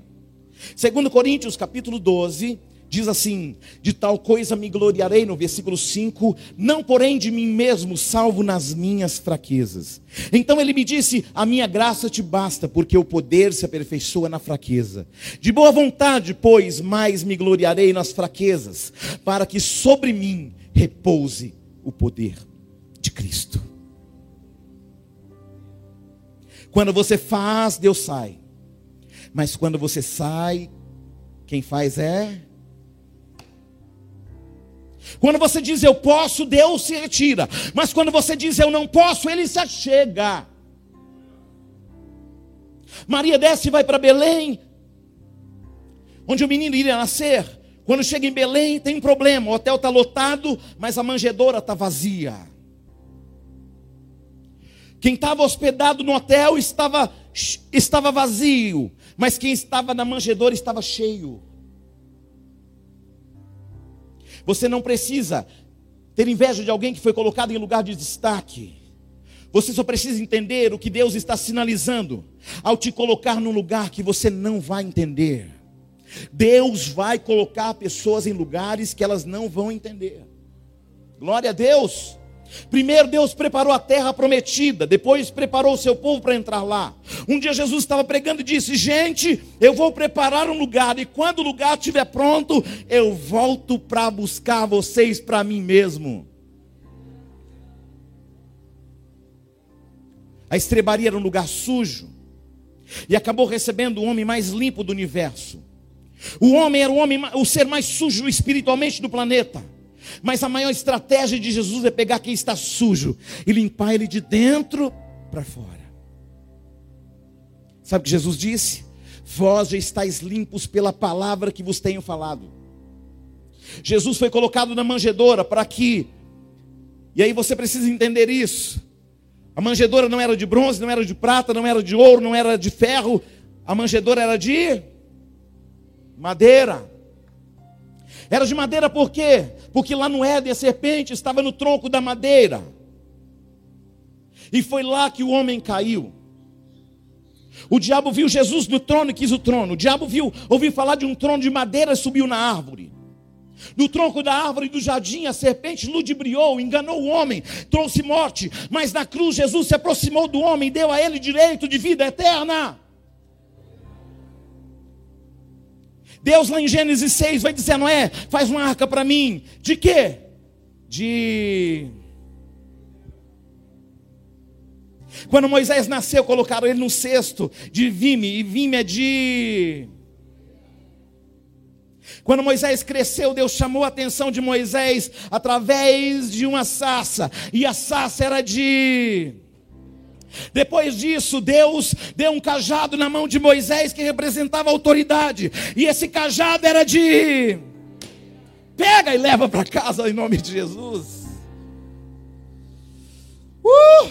Segundo Coríntios capítulo 12, diz assim: De tal coisa me gloriarei, no versículo 5, não porém de mim mesmo, salvo nas minhas fraquezas. Então ele me disse: A minha graça te basta, porque o poder se aperfeiçoa na fraqueza. De boa vontade, pois, mais me gloriarei nas fraquezas, para que sobre mim repouse o poder de Cristo. Quando você faz, Deus sai. Mas quando você sai, quem faz é. Quando você diz eu posso, Deus se retira. Mas quando você diz eu não posso, ele se achega. Maria desce e vai para Belém, onde o menino iria nascer. Quando chega em Belém, tem um problema: o hotel está lotado, mas a manjedoura está vazia. Quem estava hospedado no hotel estava, estava vazio, mas quem estava na manjedoura estava cheio. Você não precisa ter inveja de alguém que foi colocado em lugar de destaque, Você só precisa entender o que Deus está sinalizando ao te colocar num lugar que você não vai entender. Deus vai colocar pessoas em lugares que elas não vão entender. Glória a Deus. Primeiro Deus preparou a terra prometida, depois preparou o seu povo para entrar lá. Um dia Jesus estava pregando e disse: Gente, eu vou preparar um lugar, e quando o lugar estiver pronto, eu volto para buscar vocês para mim mesmo. A estrebaria era um lugar sujo, e acabou recebendo o homem mais limpo do universo. O homem era o homem, o ser mais sujo espiritualmente do planeta. Mas a maior estratégia de Jesus é pegar quem está sujo e limpar ele de dentro para fora. Sabe o que Jesus disse? Vós já estáis limpos pela palavra que vos tenho falado. Jesus foi colocado na manjedoura para que, e aí você precisa entender isso. A manjedoura não era de bronze, não era de prata, não era de ouro, não era de ferro. A manjedoura era de madeira. Era de madeira por quê? Porque lá no Éden a serpente estava no tronco da madeira. E foi lá que o homem caiu. O diabo viu Jesus no trono e quis o trono. O diabo viu, ouviu falar de um trono de madeira e subiu na árvore. No tronco da árvore do jardim, a serpente ludibriou, enganou o homem, trouxe morte. Mas na cruz, Jesus se aproximou do homem e deu a ele direito de vida eterna. Deus lá em Gênesis 6 vai dizer, Noé, faz uma arca para mim. De quê? De. Quando Moisés nasceu, colocaram ele no cesto de vime, e vime é de. Quando Moisés cresceu, Deus chamou a atenção de Moisés através de uma sarça, e a sarça era de. Depois disso, Deus deu um cajado na mão de Moisés que representava autoridade, e esse cajado era de pega e leva para casa em nome de Jesus. Uh!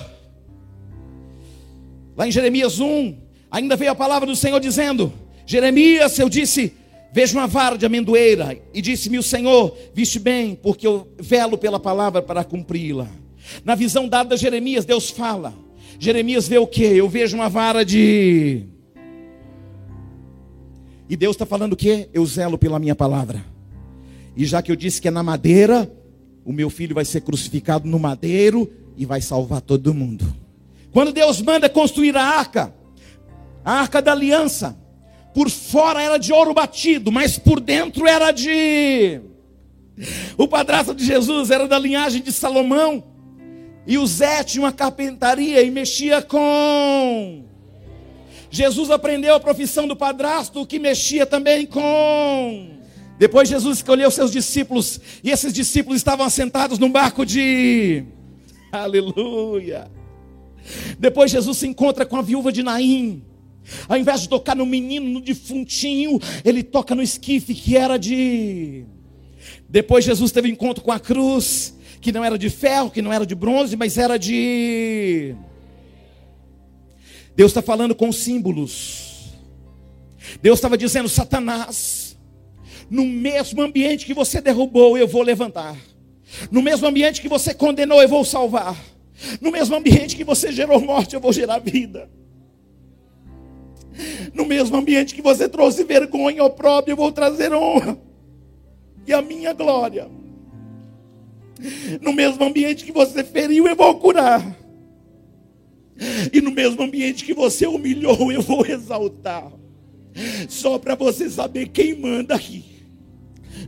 Lá em Jeremias 1, ainda veio a palavra do Senhor dizendo: Jeremias, eu disse, vejo uma vara de amendoeira, e disse-me o Senhor: Viste bem, porque eu velo pela palavra para cumpri-la. Na visão dada a Jeremias, Deus fala: Jeremias vê o que? Eu vejo uma vara de. E Deus está falando o que? Eu zelo pela minha palavra. E já que eu disse que é na madeira, o meu filho vai ser crucificado no madeiro e vai salvar todo mundo. Quando Deus manda construir a arca, a arca da aliança, por fora era de ouro batido, mas por dentro era de. O padrasto de Jesus era da linhagem de Salomão. E o Zé tinha uma carpentaria e mexia com. Jesus aprendeu a profissão do padrasto, que mexia também com. Depois Jesus escolheu seus discípulos, e esses discípulos estavam assentados num barco de. Aleluia! Depois Jesus se encontra com a viúva de Naim. Ao invés de tocar no menino, no defuntinho, ele toca no esquife que era de. Depois Jesus teve encontro com a cruz que não era de ferro, que não era de bronze, mas era de. Deus está falando com símbolos. Deus estava dizendo: Satanás, no mesmo ambiente que você derrubou, eu vou levantar. No mesmo ambiente que você condenou, eu vou salvar. No mesmo ambiente que você gerou morte, eu vou gerar vida. No mesmo ambiente que você trouxe vergonha, opróbrio, eu vou trazer honra e a minha glória. No mesmo ambiente que você feriu, eu vou curar. E no mesmo ambiente que você humilhou, eu vou exaltar. Só para você saber quem manda aqui.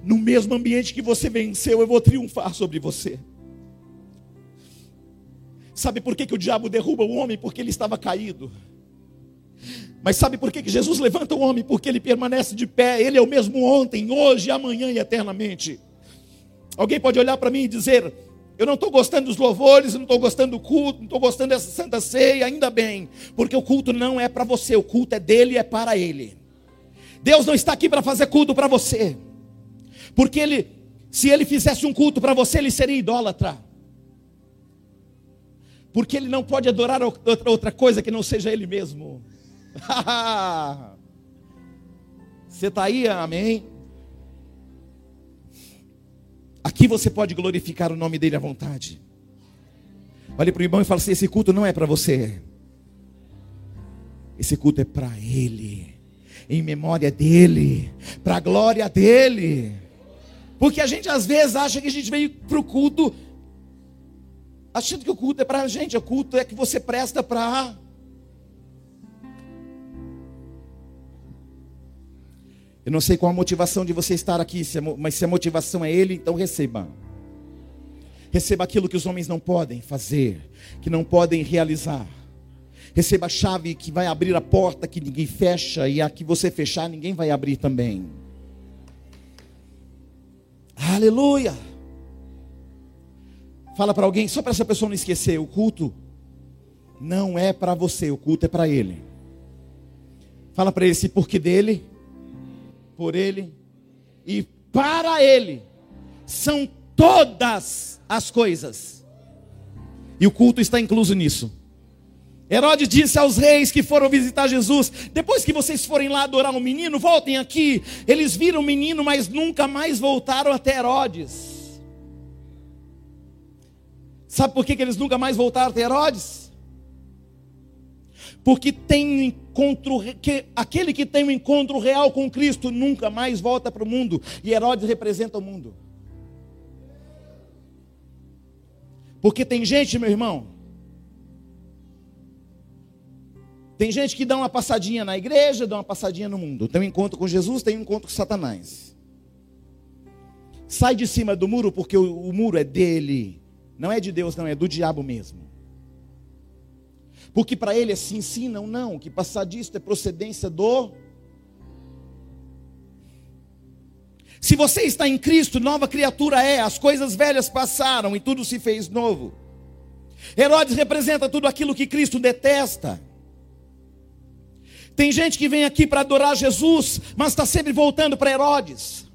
No mesmo ambiente que você venceu, eu vou triunfar sobre você. Sabe por que, que o diabo derruba o homem? Porque ele estava caído. Mas sabe por que, que Jesus levanta o homem? Porque ele permanece de pé. Ele é o mesmo ontem, hoje, amanhã e eternamente. Alguém pode olhar para mim e dizer: Eu não estou gostando dos louvores, não estou gostando do culto, não estou gostando dessa santa ceia, ainda bem, porque o culto não é para você, o culto é dele e é para ele. Deus não está aqui para fazer culto para você, porque ele, se ele fizesse um culto para você, ele seria idólatra. Porque ele não pode adorar outra coisa que não seja ele mesmo. Você está aí, amém? Aqui você pode glorificar o nome dele à vontade. Olhe para o irmão e fale assim: esse culto não é para você. Esse culto é para Ele, em memória dEle, para a glória dEle. Porque a gente às vezes acha que a gente veio para o culto, achando que o culto é para a gente, o culto é que você presta para. Eu não sei qual a motivação de você estar aqui, mas se a motivação é Ele, então receba. Receba aquilo que os homens não podem fazer, que não podem realizar. Receba a chave que vai abrir a porta que ninguém fecha e a que você fechar ninguém vai abrir também. Aleluia! Fala para alguém, só para essa pessoa não esquecer: o culto não é para você, o culto é para Ele. Fala para ele, se porque dele, por Ele e para Ele são todas as coisas. E o culto está incluso nisso. Herodes disse aos reis que foram visitar Jesus: depois que vocês forem lá adorar um menino, voltem aqui. Eles viram o menino, mas nunca mais voltaram até Herodes. Sabe por que, que eles nunca mais voltaram até Herodes? Porque tem um encontro, que, aquele que tem um encontro real com Cristo nunca mais volta para o mundo. E Herodes representa o mundo. Porque tem gente, meu irmão, tem gente que dá uma passadinha na igreja, dá uma passadinha no mundo. Tem um encontro com Jesus, tem um encontro com Satanás. Sai de cima do muro, porque o, o muro é dele. Não é de Deus, não, é do diabo mesmo. Porque para ele é sim, sim, não, não. Que passar disso é procedência do Se você está em Cristo, nova criatura é, as coisas velhas passaram e tudo se fez novo. Herodes representa tudo aquilo que Cristo detesta. Tem gente que vem aqui para adorar Jesus, mas está sempre voltando para Herodes.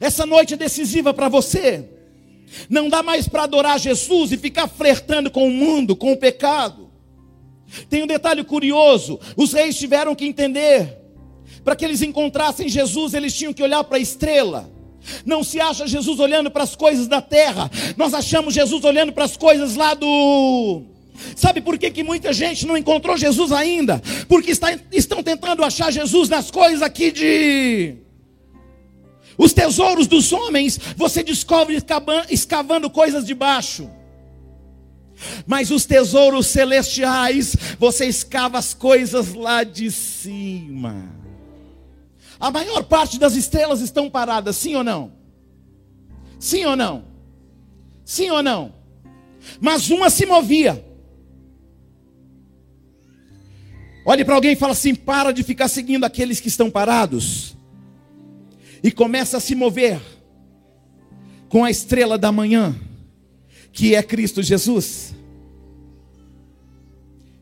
Essa noite é decisiva para você. Não dá mais para adorar Jesus e ficar flertando com o mundo, com o pecado. Tem um detalhe curioso: os reis tiveram que entender para que eles encontrassem Jesus, eles tinham que olhar para a estrela. Não se acha Jesus olhando para as coisas da terra, nós achamos Jesus olhando para as coisas lá do. Sabe por que, que muita gente não encontrou Jesus ainda? Porque está, estão tentando achar Jesus nas coisas aqui de. Os tesouros dos homens, você descobre escavando coisas de baixo. Mas os tesouros celestiais, você escava as coisas lá de cima. A maior parte das estrelas estão paradas, sim ou não? Sim ou não? Sim ou não? Mas uma se movia. Olhe para alguém e fala assim: para de ficar seguindo aqueles que estão parados. E começa a se mover com a estrela da manhã, que é Cristo Jesus.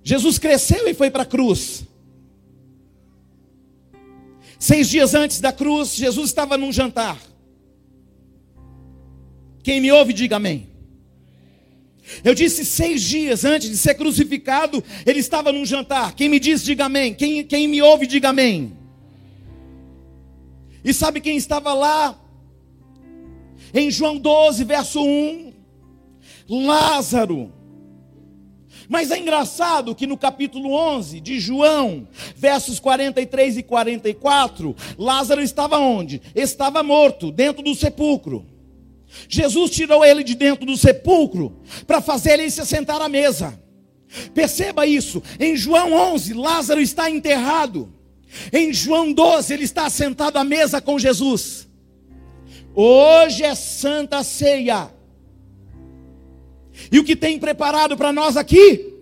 Jesus cresceu e foi para a cruz. Seis dias antes da cruz, Jesus estava num jantar. Quem me ouve, diga amém. Eu disse seis dias antes de ser crucificado, ele estava num jantar. Quem me diz, diga amém. Quem, quem me ouve, diga amém. E sabe quem estava lá? Em João 12, verso 1. Lázaro mas é engraçado que no capítulo 11 de João, versos 43 e 44, Lázaro estava onde? Estava morto, dentro do sepulcro. Jesus tirou ele de dentro do sepulcro para fazer ele se sentar à mesa. Perceba isso. Em João 11, Lázaro está enterrado. Em João 12, ele está sentado à mesa com Jesus. Hoje é Santa Ceia. E o que tem preparado para nós aqui?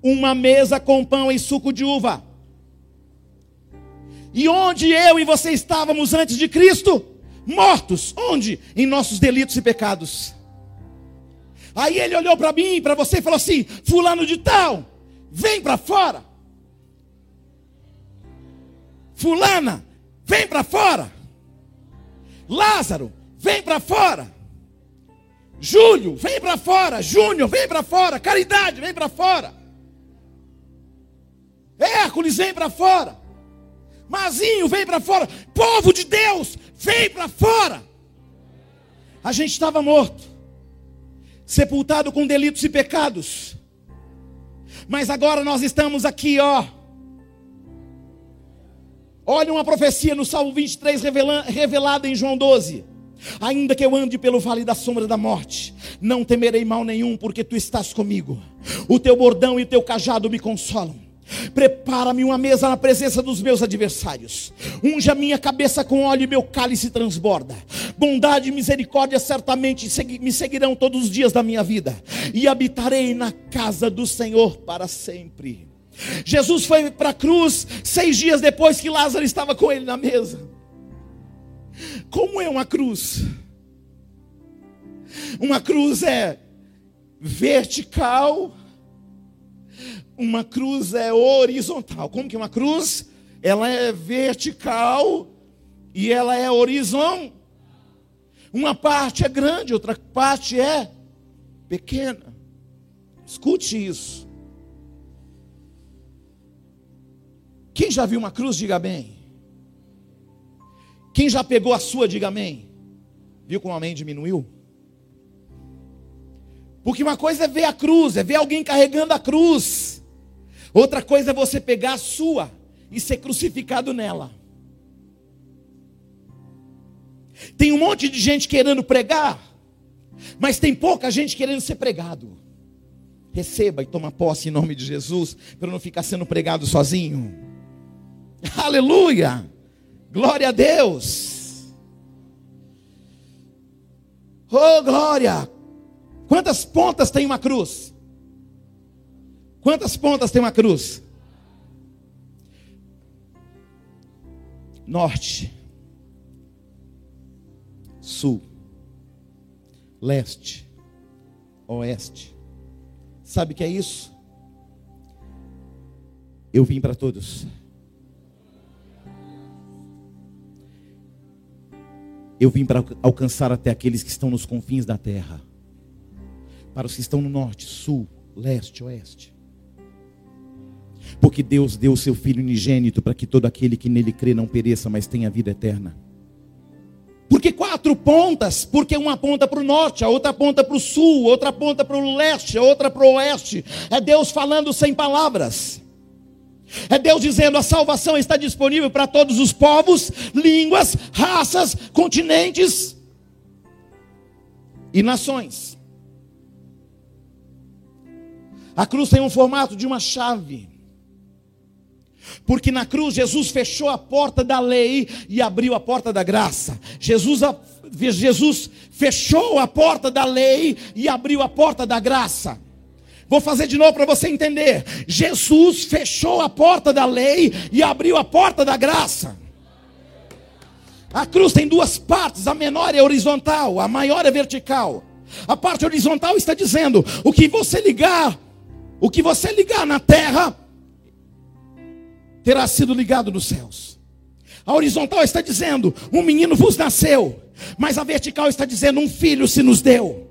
Uma mesa com pão e suco de uva. E onde eu e você estávamos antes de Cristo? Mortos. Onde? Em nossos delitos e pecados. Aí ele olhou para mim e para você e falou assim: Fulano de Tal, vem para fora. Fulana, vem para fora. Lázaro, vem para fora. Júlio, vem para fora. Júnior, vem para fora. Caridade, vem para fora. Hércules, vem para fora. Mazinho, vem para fora. Povo de Deus, vem para fora. A gente estava morto. sepultado com delitos e pecados. Mas agora nós estamos aqui, ó. Olha uma profecia no Salmo 23 revelada em João 12. Ainda que eu ande pelo vale da sombra da morte, não temerei mal nenhum, porque tu estás comigo. O teu bordão e o teu cajado me consolam. Prepara-me uma mesa na presença dos meus adversários. Unge a minha cabeça com óleo e meu cálice transborda. Bondade e misericórdia certamente me seguirão todos os dias da minha vida. E habitarei na casa do Senhor para sempre. Jesus foi para a cruz seis dias depois que Lázaro estava com ele na mesa. Como é uma cruz? Uma cruz é vertical, uma cruz é horizontal. Como que uma cruz? Ela é vertical e ela é horizontal. Uma parte é grande, outra parte é pequena. Escute isso. Quem já viu uma cruz, diga bem. Quem já pegou a sua, diga amém. Viu como o amém diminuiu? Porque uma coisa é ver a cruz, é ver alguém carregando a cruz. Outra coisa é você pegar a sua e ser crucificado nela. Tem um monte de gente querendo pregar, mas tem pouca gente querendo ser pregado. Receba e toma posse em nome de Jesus, para não ficar sendo pregado sozinho. Aleluia! Glória a Deus! Oh, glória! Quantas pontas tem uma cruz? Quantas pontas tem uma cruz? Norte, sul, leste, oeste. Sabe o que é isso? Eu vim para todos. Eu vim para alcançar até aqueles que estão nos confins da terra. Para os que estão no norte, sul, leste, oeste. Porque Deus deu o seu Filho unigênito para que todo aquele que nele crê não pereça, mas tenha vida eterna. Porque quatro pontas, porque uma ponta para o norte, a outra ponta para o sul, outra ponta para o leste, a outra para o oeste. É Deus falando sem palavras. É Deus dizendo: a salvação está disponível para todos os povos, línguas, raças, continentes e nações. A cruz tem um formato de uma chave. Porque na cruz Jesus fechou a porta da lei e abriu a porta da graça. Jesus, Jesus fechou a porta da lei e abriu a porta da graça. Vou fazer de novo para você entender. Jesus fechou a porta da lei e abriu a porta da graça. A cruz tem duas partes, a menor é horizontal, a maior é vertical. A parte horizontal está dizendo: o que você ligar, o que você ligar na terra, terá sido ligado nos céus. A horizontal está dizendo: um menino vos nasceu, mas a vertical está dizendo: um filho se nos deu.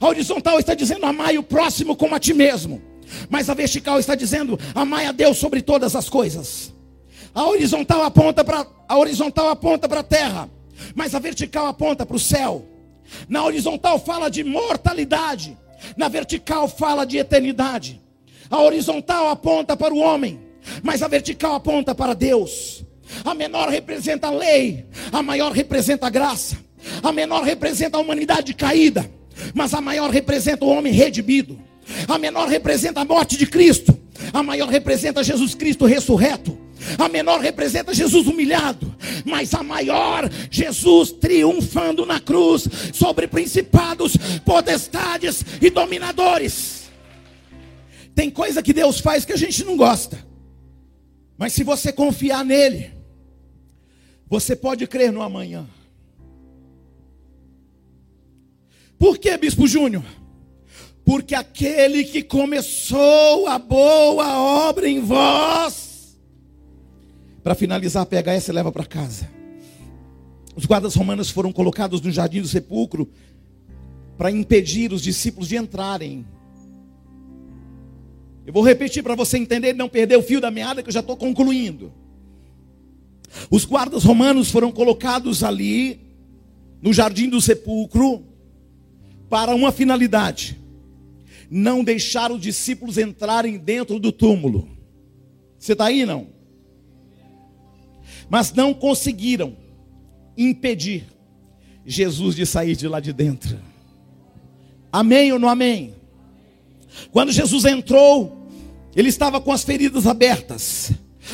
A horizontal está dizendo: amai o próximo como a ti mesmo. Mas a vertical está dizendo: amai a Deus sobre todas as coisas. A horizontal aponta para a horizontal aponta para a terra, mas a vertical aponta para o céu. Na horizontal fala de mortalidade, na vertical fala de eternidade. A horizontal aponta para o homem, mas a vertical aponta para Deus. A menor representa a lei, a maior representa a graça. A menor representa a humanidade caída, mas a maior representa o homem redimido. A menor representa a morte de Cristo, a maior representa Jesus Cristo ressurreto. A menor representa Jesus humilhado, mas a maior, Jesus triunfando na cruz sobre principados, potestades e dominadores. Tem coisa que Deus faz que a gente não gosta, mas se você confiar nele, você pode crer no amanhã. Por que, Bispo Júnior? Porque aquele que começou a boa obra em vós, para finalizar, pega essa e leva para casa. Os guardas romanos foram colocados no jardim do sepulcro para impedir os discípulos de entrarem. Eu vou repetir para você entender e não perder o fio da meada, que eu já estou concluindo. Os guardas romanos foram colocados ali, no jardim do sepulcro, para uma finalidade: não deixar os discípulos entrarem dentro do túmulo. Você está aí, não? Mas não conseguiram impedir Jesus de sair de lá de dentro. Amém ou não amém? Quando Jesus entrou, ele estava com as feridas abertas.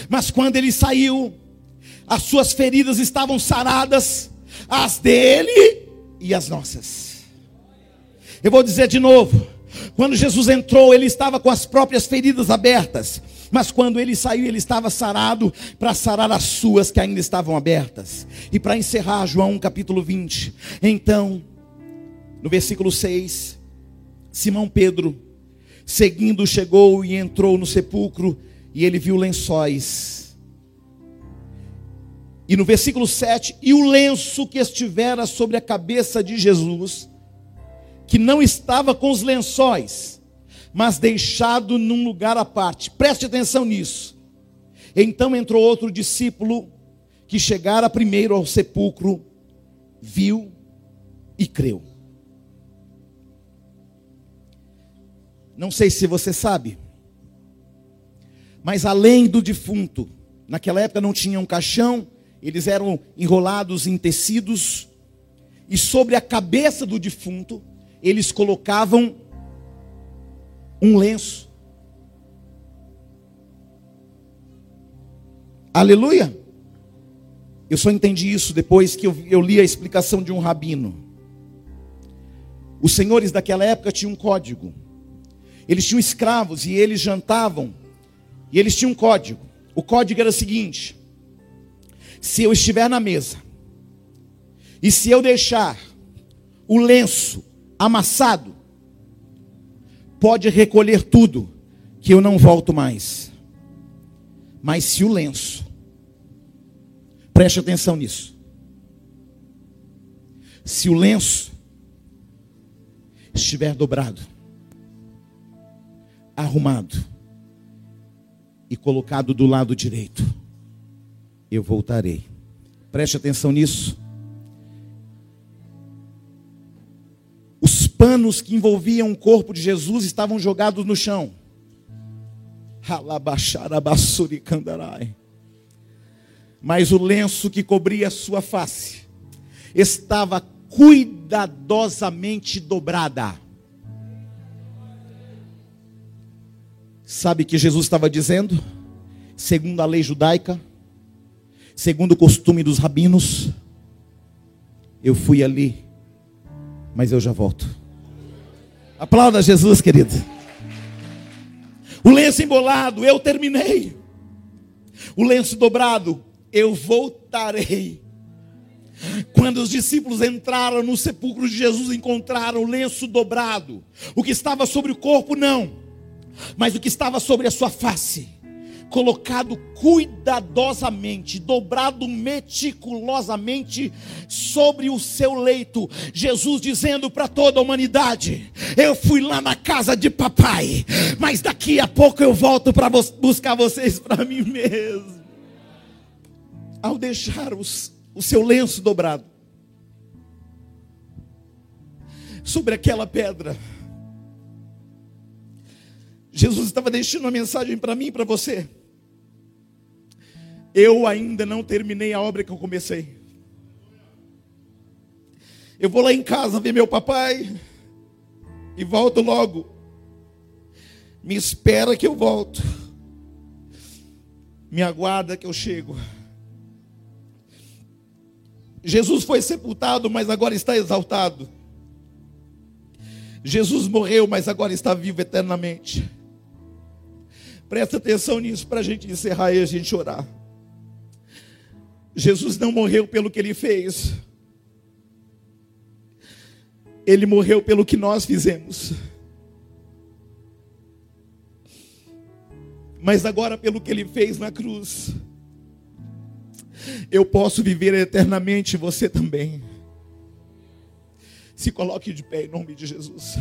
Mas quando ele saiu, as suas feridas estavam saradas, as dele e as nossas. Eu vou dizer de novo: quando Jesus entrou, ele estava com as próprias feridas abertas, mas quando ele saiu, ele estava sarado para sarar as suas que ainda estavam abertas. E para encerrar, João capítulo 20. Então, no versículo 6, Simão Pedro, seguindo, chegou e entrou no sepulcro, e ele viu lençóis. E no versículo 7, e o lenço que estivera sobre a cabeça de Jesus, que não estava com os lençóis, mas deixado num lugar à parte. Preste atenção nisso. Então entrou outro discípulo que chegara primeiro ao sepulcro, viu e creu. Não sei se você sabe, mas além do defunto, naquela época não tinha um caixão, eles eram enrolados em tecidos, e sobre a cabeça do defunto eles colocavam um lenço. Aleluia. Eu só entendi isso depois que eu, li a explicação de um rabino. Os senhores daquela época tinham um código. Eles tinham escravos e eles jantavam. E eles tinham um código. O código era o seguinte: se eu estiver na mesa, e se eu deixar o lenço amassado, pode recolher tudo, que eu não volto mais. Mas se o lenço, preste atenção nisso, se o lenço estiver dobrado, arrumado e colocado do lado direito, eu voltarei. Preste atenção nisso. Panos que envolviam o corpo de Jesus estavam jogados no chão. Mas o lenço que cobria sua face estava cuidadosamente dobrada. Sabe o que Jesus estava dizendo? Segundo a lei judaica, segundo o costume dos rabinos, eu fui ali mas eu já volto. Aplauda Jesus, querido. O lenço embolado, eu terminei. O lenço dobrado, eu voltarei. Quando os discípulos entraram no sepulcro de Jesus, encontraram o lenço dobrado. O que estava sobre o corpo, não, mas o que estava sobre a sua face colocado cuidadosamente, dobrado meticulosamente sobre o seu leito. Jesus dizendo para toda a humanidade: Eu fui lá na casa de papai, mas daqui a pouco eu volto para buscar vocês para mim mesmo. Ao deixar os, o seu lenço dobrado sobre aquela pedra, Jesus estava deixando uma mensagem para mim e para você. Eu ainda não terminei a obra que eu comecei. Eu vou lá em casa ver meu papai e volto logo. Me espera que eu volto. Me aguarda que eu chego. Jesus foi sepultado, mas agora está exaltado. Jesus morreu, mas agora está vivo eternamente. Presta atenção nisso para a gente encerrar e a gente orar. Jesus não morreu pelo que ele fez, ele morreu pelo que nós fizemos. Mas agora, pelo que ele fez na cruz, eu posso viver eternamente, você também. Se coloque de pé em nome de Jesus.